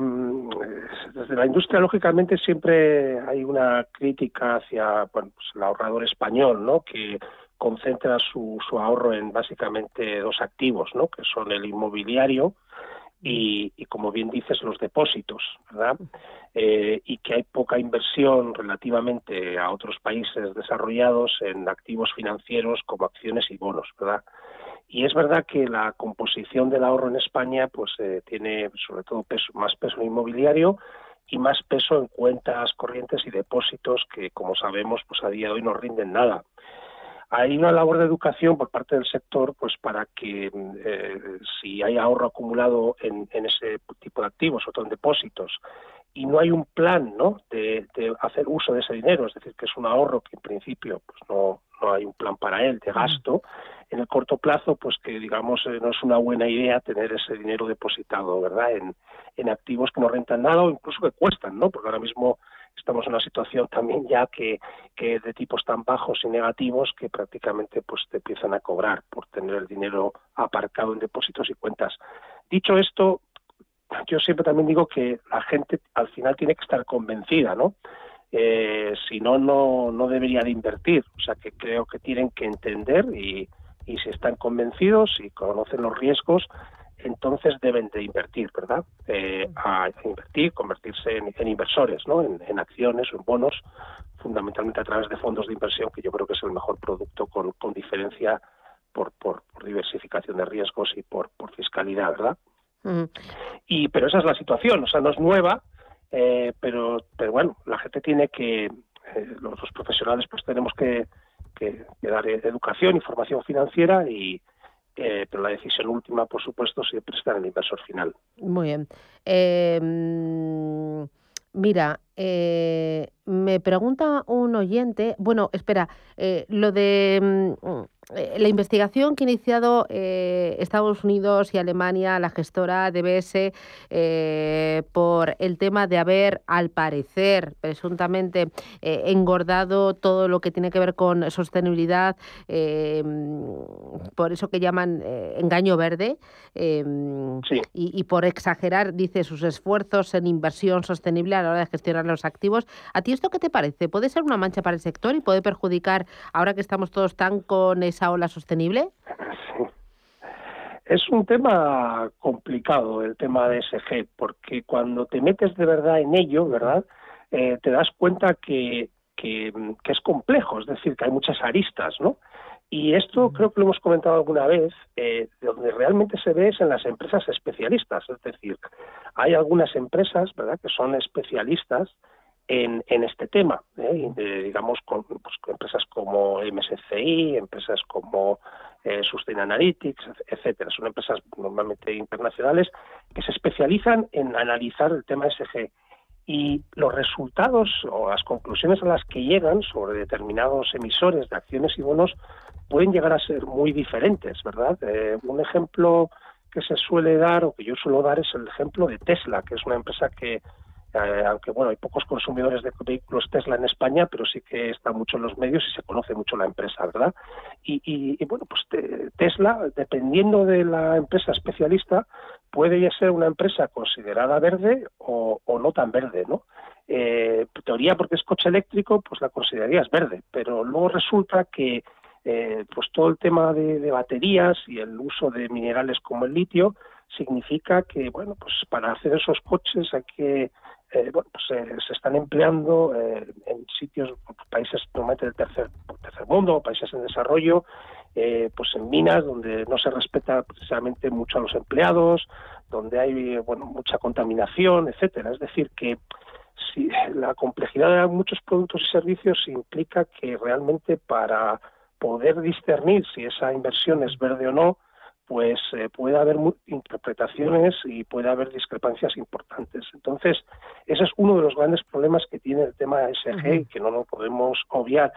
desde la industria lógicamente siempre hay una crítica hacia bueno, pues el ahorrador español, ¿no? Que concentra su, su ahorro en básicamente dos activos, ¿no? Que son el inmobiliario y, y, como bien dices, los depósitos, ¿verdad? Eh, y que hay poca inversión relativamente a otros países desarrollados en activos financieros como acciones y bonos, ¿verdad? Y es verdad que la composición del ahorro en España pues eh, tiene sobre todo peso, más peso en inmobiliario y más peso en cuentas corrientes y depósitos que, como sabemos, pues a día de hoy no rinden nada hay una labor de educación por parte del sector pues para que eh, si hay ahorro acumulado en, ese tipo de activos o en depósitos y no hay un plan ¿no? De, hacer uso de ese dinero, es decir, que es un ahorro que en principio pues no, no hay un plan para él de gasto, en el corto plazo, pues que digamos eh, no es una buena idea tener ese dinero depositado, ¿verdad? En, en activos que no rentan nada o incluso que cuestan, ¿no? Porque ahora mismo estamos en una situación también ya que, que de tipos tan bajos y negativos que prácticamente pues te empiezan a cobrar por tener el dinero aparcado en depósitos y cuentas. Dicho esto, yo siempre también digo que la gente al final tiene que estar convencida, ¿no? Eh, si no, no, no debería de invertir. O sea, que creo que tienen que entender y, y si están convencidos y conocen los riesgos, entonces deben de invertir, ¿verdad? Eh, a invertir, convertirse en, inversores, ¿no? En, acciones o en bonos, fundamentalmente a través de fondos de inversión, que yo creo que es el mejor producto con, diferencia por, por, diversificación de riesgos y por, por fiscalidad, ¿verdad? Y pero esa es la situación, o sea, no es nueva, eh, pero pero bueno, la gente tiene que eh, los, profesionales pues tenemos que, que, que dar educación, información financiera y eh, pero la decisión última, por supuesto, siempre está en el inversor final. Muy bien. Em, mira, eh, me pregunta un oyente, bueno, espera, eh, lo de mm, la investigación que ha iniciado eh, Estados Unidos y Alemania, la gestora DBS, eh, por el tema de haber, al parecer, presuntamente engordado todo lo que tiene que ver con sostenibilidad, por eso que llaman engaño verde, y, y, por exagerar, dice, sus esfuerzos en inversión sostenible a la hora de gestionar los activos. ¿A ti esto qué te parece? ¿Puede ser una mancha para el sector y puede perjudicar, ahora que estamos todos tan con esa ola sostenible? Es un tema complicado el tema de SG, porque cuando te metes de verdad en ello, ¿verdad? Eh, te das cuenta que, que, es complejo, es decir, que hay muchas aristas, ¿no? Y esto creo que lo hemos comentado alguna vez, eh, donde realmente se ve es en las empresas especialistas, es decir, hay algunas empresas, ¿verdad?, que son especialistas en, en este tema, ¿eh? digamos, con pues, empresas como MSCI, empresas como eh, Sustain Analytics, etcétera. Son empresas normalmente internacionales que se especializan en analizar el tema SG y los resultados o las conclusiones a las que llegan sobre determinados emisores de acciones y bonos pueden llegar a ser muy diferentes, ¿verdad? Eh, un ejemplo que se suele dar o que yo suelo dar es el ejemplo de Tesla, que es una empresa que eh, aunque bueno, hay pocos consumidores de vehículos Tesla en España, pero sí que está mucho en los medios y se conoce mucho la empresa, ¿verdad? Y, bueno, pues Tesla, dependiendo de la empresa especialista, puede ya ser una empresa considerada verde o, no tan verde, ¿no? Eh, teoría porque es coche eléctrico, pues la considerarías verde, pero luego resulta que eh, pues todo el tema de baterías y el uso de minerales como el litio significa que bueno pues para hacer esos coches hay que eh, bueno, pues, eh, se están empleando eh, en sitios, países normalmente del tercer, tercer mundo, países en desarrollo, pues en minas donde no se respeta precisamente mucho a los empleados, donde hay bueno, mucha contaminación, etcétera. Es decir, que si la complejidad de muchos productos y servicios implica que realmente para poder discernir si esa inversión es verde o no, pues eh, puede haber interpretaciones y puede haber discrepancias importantes. Entonces, ese es uno de los grandes problemas que tiene el tema SG y que no lo podemos obviar.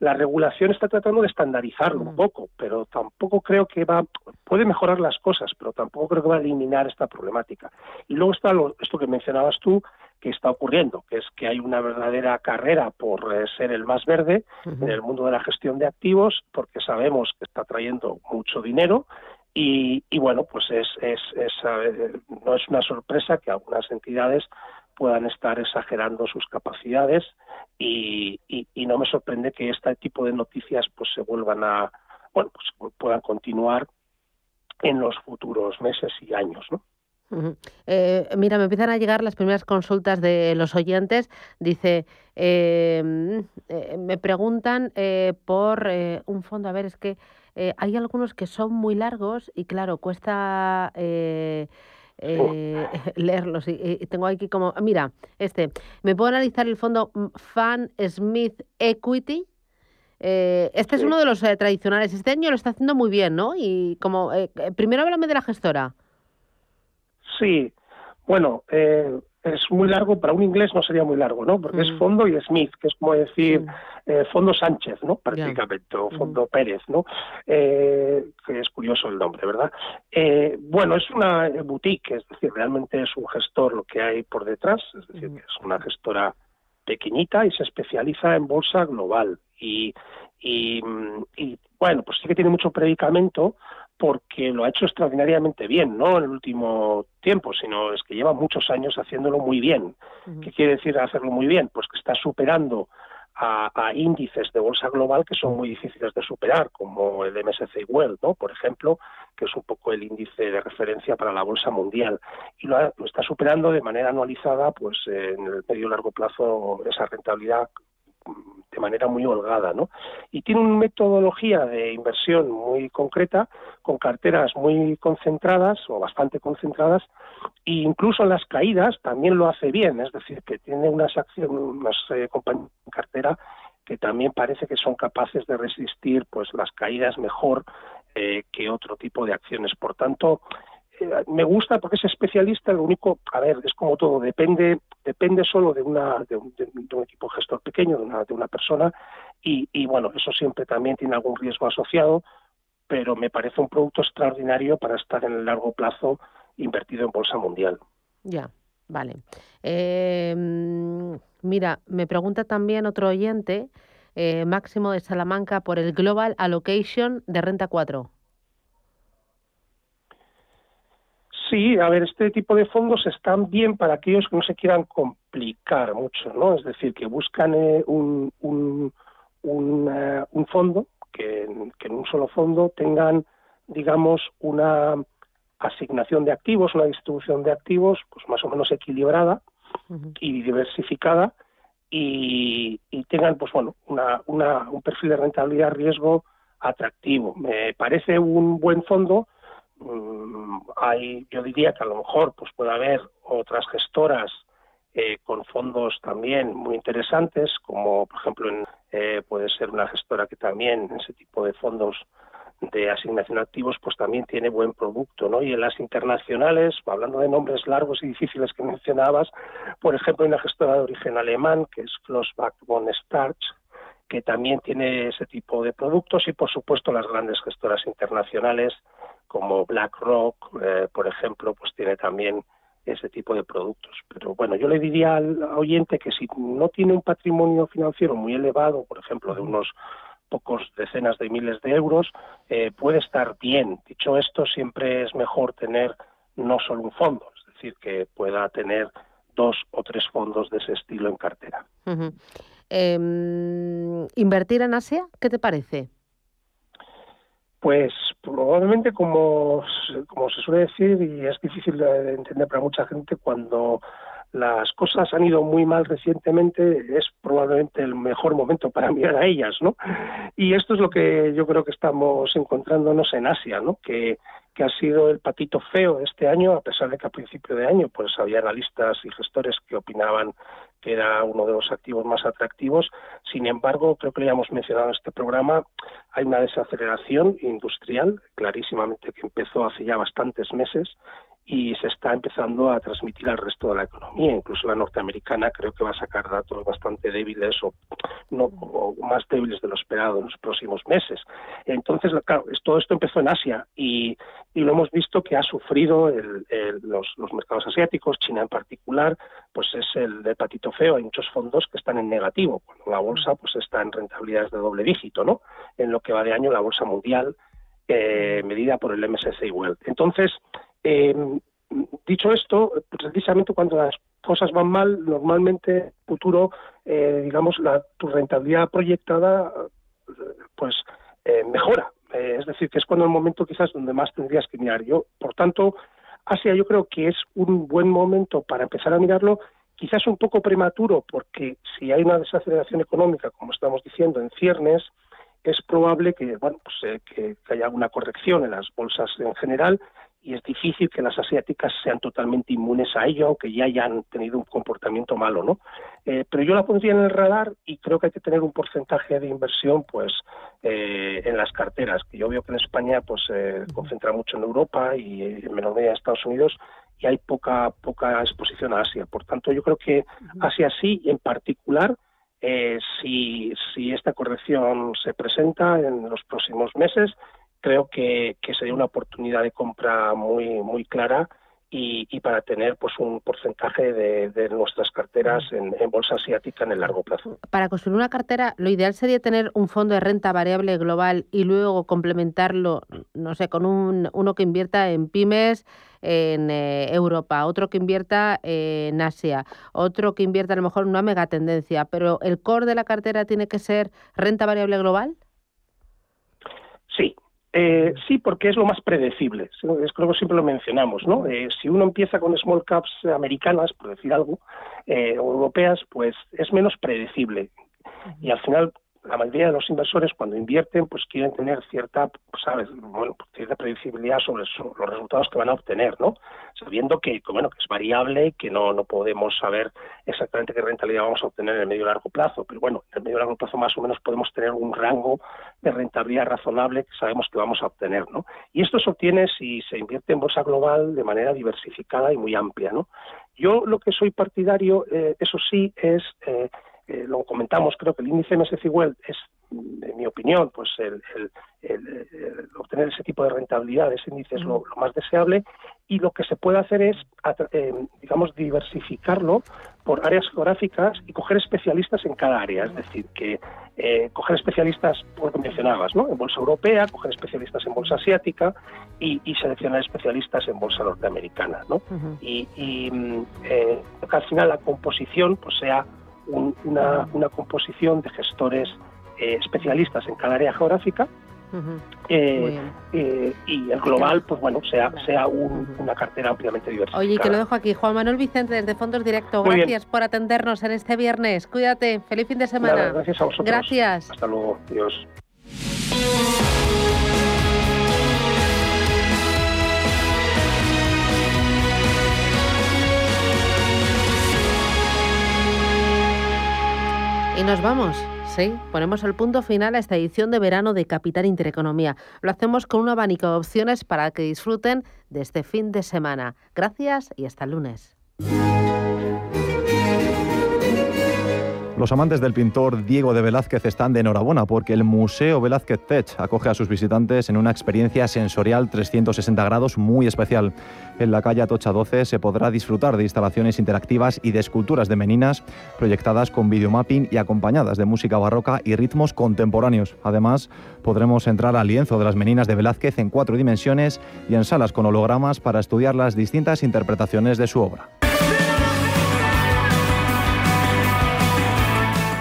La regulación está tratando de estandarizarlo un poco, pero tampoco creo que va, puede mejorar las cosas, pero tampoco creo que va a eliminar esta problemática. Y luego está lo, esto que mencionabas tú, que está ocurriendo, que es que hay una verdadera carrera por eh, ser el más verde en el mundo de la gestión de activos, porque sabemos que está trayendo mucho dinero y, bueno, pues es, es, no es una sorpresa que algunas entidades puedan estar exagerando sus capacidades y, y, no me sorprende que este tipo de noticias pues se vuelvan a, bueno, pues puedan continuar en los futuros meses y años, ¿no? Eh, mira, me empiezan a llegar las primeras consultas de los oyentes. Dice, em, eh, me preguntan eh, por un fondo. A ver, es que hay algunos que son muy largos y claro, cuesta leerlos. Y, tengo aquí como, mira, este, me puedo analizar el fondo Fan Smith Equity. este es uno de los tradicionales. Este año lo está haciendo muy bien, ¿no? Y como, primero háblame de la gestora. Sí, bueno, eh, es muy largo, para un inglés no sería muy largo, ¿no? Porque es mm. fondo y Smith, que es como decir eh, fondo Sánchez, ¿no? Prácticamente, o mm. fondo Pérez, ¿no? Eh, que es curioso el nombre, ¿verdad? bueno, es una boutique, es decir, realmente es un gestor lo que hay por detrás, es decir, mm. que es una gestora pequeñita y se especializa en bolsa global. Y, y, y bueno, pues sí que tiene mucho predicamento, porque lo ha hecho extraordinariamente bien, no en el último tiempo, sino es que lleva muchos años haciéndolo muy bien. ¿Qué quiere decir hacerlo muy bien? Pues que está superando a, índices de bolsa global que son muy difíciles de superar, como el MSCI World, ¿no? por ejemplo, que es un poco el índice de referencia para la bolsa mundial. Y lo, lo está superando de manera anualizada, pues en el medio y largo plazo esa rentabilidad de manera muy holgada, ¿no? Y tiene una metodología de inversión muy concreta, con carteras muy concentradas o bastante concentradas, e incluso en las caídas también lo hace bien, es decir, que tiene unas acciones, unas eh, compañías en cartera que también parece que son capaces de resistir pues las caídas mejor eh, que otro tipo de acciones. Por tanto, me gusta porque es especialista, lo único, a ver, es como todo, depende depende solo de, una, de, un, equipo gestor pequeño, de una, de una persona, y, bueno, eso siempre también tiene algún riesgo asociado, pero me parece un producto extraordinario para estar en el largo plazo invertido en bolsa mundial. Ya, vale. Eh, mira, me pregunta también otro oyente, eh, Máximo de Salamanca, por el Global Allocation de Renta 4. Sí, a ver, este tipo de fondos están bien para aquellos que no se quieran complicar mucho, ¿no? Es decir, que buscan eh, un, un, un, eh, un, fondo, que, que, en un solo fondo tengan digamos, una asignación de activos, una distribución de activos, pues más o menos equilibrada y diversificada y, tengan, pues bueno, una, un perfil de rentabilidad riesgo atractivo. Me parece un buen fondo. Mm, hay, yo diría que a lo mejor pues puede haber otras gestoras eh, con fondos también muy interesantes, como por ejemplo en, eh, puede ser una gestora que también en ese tipo de fondos de asignación de activos pues también tiene buen producto, ¿no? Y en las internacionales, hablando de nombres largos y difíciles que mencionabas, por ejemplo, hay una gestora de origen alemán que es Flossbach von Starch, que también tiene ese tipo de productos y por supuesto las grandes gestoras internacionales como BlackRock, eh, por ejemplo, pues tiene también ese tipo de productos. Pero bueno, yo le diría al oyente que si no tiene un patrimonio financiero muy elevado, por ejemplo, de unos pocos decenas de miles de euros, eh, puede estar bien. Dicho esto, siempre es mejor tener no solo un fondo, es decir, que pueda tener dos o tres fondos de ese estilo en cartera. Em, ¿Invertir en Asia? ¿Qué te parece? Pues probablemente como, como se suele decir, y es difícil de entender para mucha gente, cuando las cosas han ido muy mal recientemente, es probablemente el mejor momento para mirar a ellas, ¿no? Y esto es lo que yo creo que estamos encontrándonos en Asia, ¿no? Que, que ha sido el patito feo este año, a pesar de que a principio de año pues había analistas y gestores que opinaban que era uno de los activos más atractivos. Sin embargo, creo que lo hemos mencionado en este programa, hay una desaceleración industrial, clarísimamente, que empezó hace ya bastantes meses y se está empezando a transmitir al resto de la economía. Incluso la norteamericana creo que va a sacar datos bastante débiles o, no, más débiles de lo esperado en los próximos meses. Entonces, claro, todo esto empezó en Asia y, y lo hemos visto que ha sufrido los, los, mercados asiáticos, China en particular, pues es el de patito feo. Hay muchos fondos que están en negativo, cuando la bolsa pues está en rentabilidades de doble dígito, ¿no? En lo que va de año la bolsa mundial eh, medida por el MSCI World. Entonces, eh, dicho esto, precisamente cuando las cosas van mal, normalmente futuro, eh, digamos, la, tu rentabilidad proyectada, pues eh, mejora. Eh, es decir, que es cuando el momento quizás donde más tendrías que mirar. Yo, por tanto, Asia yo creo que es un buen momento para empezar a mirarlo, quizás un poco prematuro, porque si hay una desaceleración económica, como estamos diciendo, en ciernes, es probable que, bueno, pues, que haya una corrección en las bolsas en general y es difícil que las asiáticas sean totalmente inmunes a ello, aunque ya hayan tenido un comportamiento malo, ¿no? Eh, pero yo la pondría en el radar y creo que hay que tener un porcentaje de inversión, pues, eh, en las carteras, que yo veo que en España, pues, se concentra mucho en Europa y en menor medida en Estados Unidos y hay poca poca exposición a Asia. Por tanto, yo creo que Asia sí, en particular, eh, si, si esta corrección se presenta en los próximos meses, creo que, sería una oportunidad de compra muy muy clara y, para tener pues un porcentaje de, nuestras carteras en, bolsa asiática en el largo plazo. Para construir una cartera, lo ideal sería tener un fondo de renta variable global y luego complementarlo, no sé, con un, uno que invierta en pymes en eh, Europa, otro que invierta en Asia, otro que invierta a lo mejor en una megatendencia, pero el core de la cartera tiene que ser renta variable global. Sí, eh, sí, porque es lo más predecible. Es, creo que siempre lo mencionamos, ¿no? Eh, si uno empieza con small caps americanas, por decir algo, eh, europeas, pues es menos predecible. Y al final la mayoría de los inversores cuando invierten pues quieren tener cierta pues, sabes bueno pues, cierta predecibilidad sobre los resultados que van a obtener no sabiendo que, bueno que es variable que no no podemos saber exactamente qué rentabilidad vamos a obtener en el medio y largo plazo pero bueno en el medio y largo plazo más o menos podemos tener un rango de rentabilidad razonable que sabemos que vamos a obtener no y esto se obtiene si se invierte en bolsa global de manera diversificada y muy amplia no yo lo que soy partidario eh, eso sí es eh, eh, lo comentamos, creo que el índice MSCI World es, en mi opinión, pues el, obtener ese tipo de rentabilidad, ese índice es lo, más deseable y lo que se puede hacer es, eh, digamos, diversificarlo por áreas geográficas y coger especialistas en cada área, es decir, que eh, coger especialistas, como mencionabas, ¿no? en bolsa europea, coger especialistas en bolsa asiática y, seleccionar especialistas en bolsa norteamericana, ¿no? Y, y mm, que al final la composición pues sea una, composición de gestores eh, especialistas en cada área geográfica eh, eh, y el global, pues bueno, sea, sea una cartera ampliamente diversificada. Oye, que lo dejo aquí. Juan Manuel Vicente, desde Fondos Directo, gracias por atendernos en este viernes. Cuídate, feliz fin de semana. gracias a vosotros. Gracias. Hasta luego, adiós. Y nos vamos. Sí, ponemos el punto final a esta edición de verano de Capital Intereconomía. Lo hacemos con un abanico de opciones para que disfruten de este fin de semana. Gracias y hasta el lunes. Los amantes del pintor Diego de Velázquez están de enhorabuena porque el Museo Velázquez Tech acoge a sus visitantes en una experiencia sensorial 360 grados muy especial. En la calle Atocha 12 se podrá disfrutar de instalaciones interactivas y de esculturas de meninas proyectadas con videomapping y acompañadas de música barroca y ritmos contemporáneos. Además, podremos entrar al lienzo de las meninas de Velázquez en cuatro dimensiones y en salas con hologramas para estudiar las distintas interpretaciones de su obra.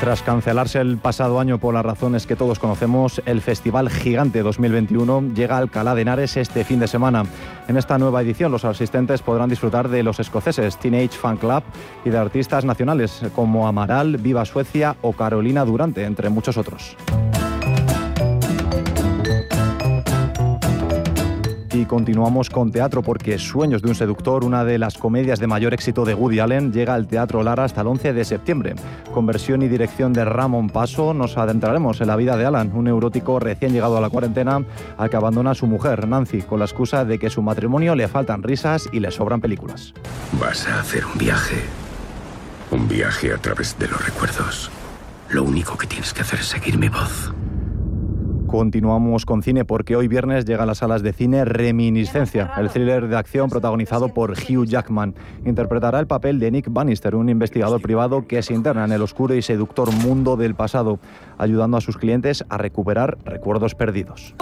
Tras cancelarse el pasado año por las razones que todos conocemos, el Festival Gigante 2021 llega a Alcalá de Henares este fin de semana. En esta nueva edición los asistentes podrán disfrutar de los escoceses Teenage Fan Club y de artistas nacionales como Amaral, Viva Suecia o Carolina Durante, entre muchos otros. Y continuamos con teatro porque Sueños de un seductor, una de las comedias de mayor éxito de Woody Allen, llega al Teatro Lara hasta el 11 de septiembre. Con versión y dirección de Ramón Paso, nos adentraremos en la vida de Alan, un neurótico recién llegado a la cuarentena al que abandona a su mujer, Nancy, con la excusa de que su matrimonio le faltan risas y le sobran películas. Vas a hacer un viaje. Un viaje a través de los recuerdos. Lo único que tienes que hacer es seguir mi voz. Continuamos con cine porque hoy viernes llega a las salas de cine Reminiscencia, el thriller de acción protagonizado por Hugh Jackman. Interpretará el papel de Nick Bannister, un investigador privado que se interna en el oscuro y seductor mundo del pasado, ayudando a sus clientes a recuperar recuerdos perdidos.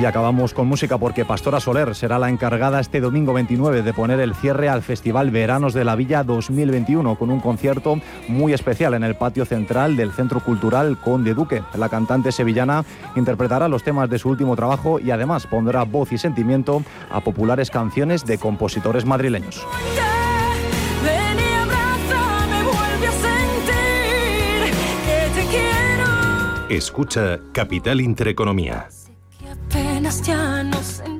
Y acabamos con música porque Pastora Soler será la encargada este domingo 29 de poner el cierre al Festival Veranos de la Villa 2021 con un concierto muy especial en el patio central del Centro Cultural Conde Duque. La cantante sevillana interpretará los temas de su último trabajo y además pondrá voz y sentimiento a populares canciones de compositores madrileños. Escucha Capital Intereconomía penas ya no.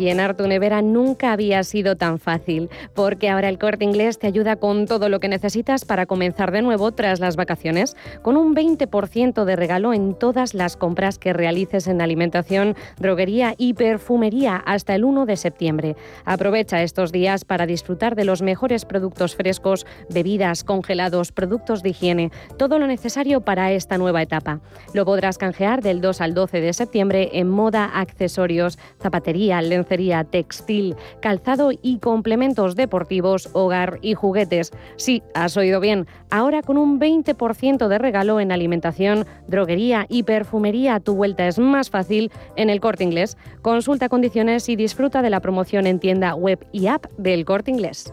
Llenar tu nevera nunca había sido tan fácil, porque ahora el corte inglés te ayuda con todo lo que necesitas para comenzar de nuevo tras las vacaciones, con un 20% de regalo en todas las compras que realices en alimentación, droguería y perfumería hasta el 1 de septiembre. Aprovecha estos días para disfrutar de los mejores productos frescos, bebidas, congelados, productos de higiene, todo lo necesario para esta nueva etapa. Lo podrás canjear del 2 al 12 de septiembre en moda, accesorios, zapatería, textil, calzado y complementos deportivos, hogar y juguetes. Sí, has oído bien. Ahora con un 20% de regalo en alimentación, droguería y perfumería, tu vuelta es más fácil en el corte inglés. Consulta condiciones y disfruta de la promoción en tienda web y app del corte inglés.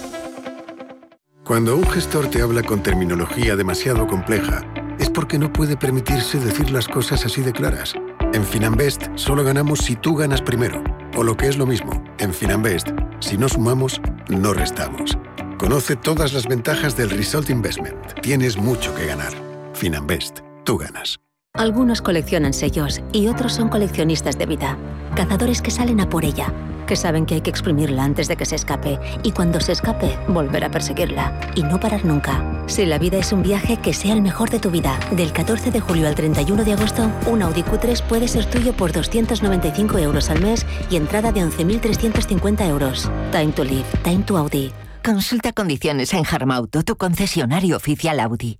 Cuando un gestor te habla con terminología demasiado compleja, es porque no puede permitirse decir las cosas así de claras. En Finanbest solo ganamos si tú ganas primero. O lo que es lo mismo, en Finanbest Si no sumamos, no restamos. Conoce todas las ventajas del Result Investment. Tienes mucho que ganar. Finanbest, tú ganas. Algunos coleccionan sellos y otros son coleccionistas de vida. Cazadores que salen a por ella, que saben que hay que exprimirla antes de que se escape y cuando se escape, volver a perseguirla y no parar nunca. Si la vida es un viaje, que sea el mejor de tu vida. Del 14 de julio al 31 de agosto, un Audi Q3 puede ser tuyo por 295 euros al mes y entrada de 11.350 euros. Time to live, time to Audi. Consulta condiciones en Harmauto, tu concesionario oficial Audi.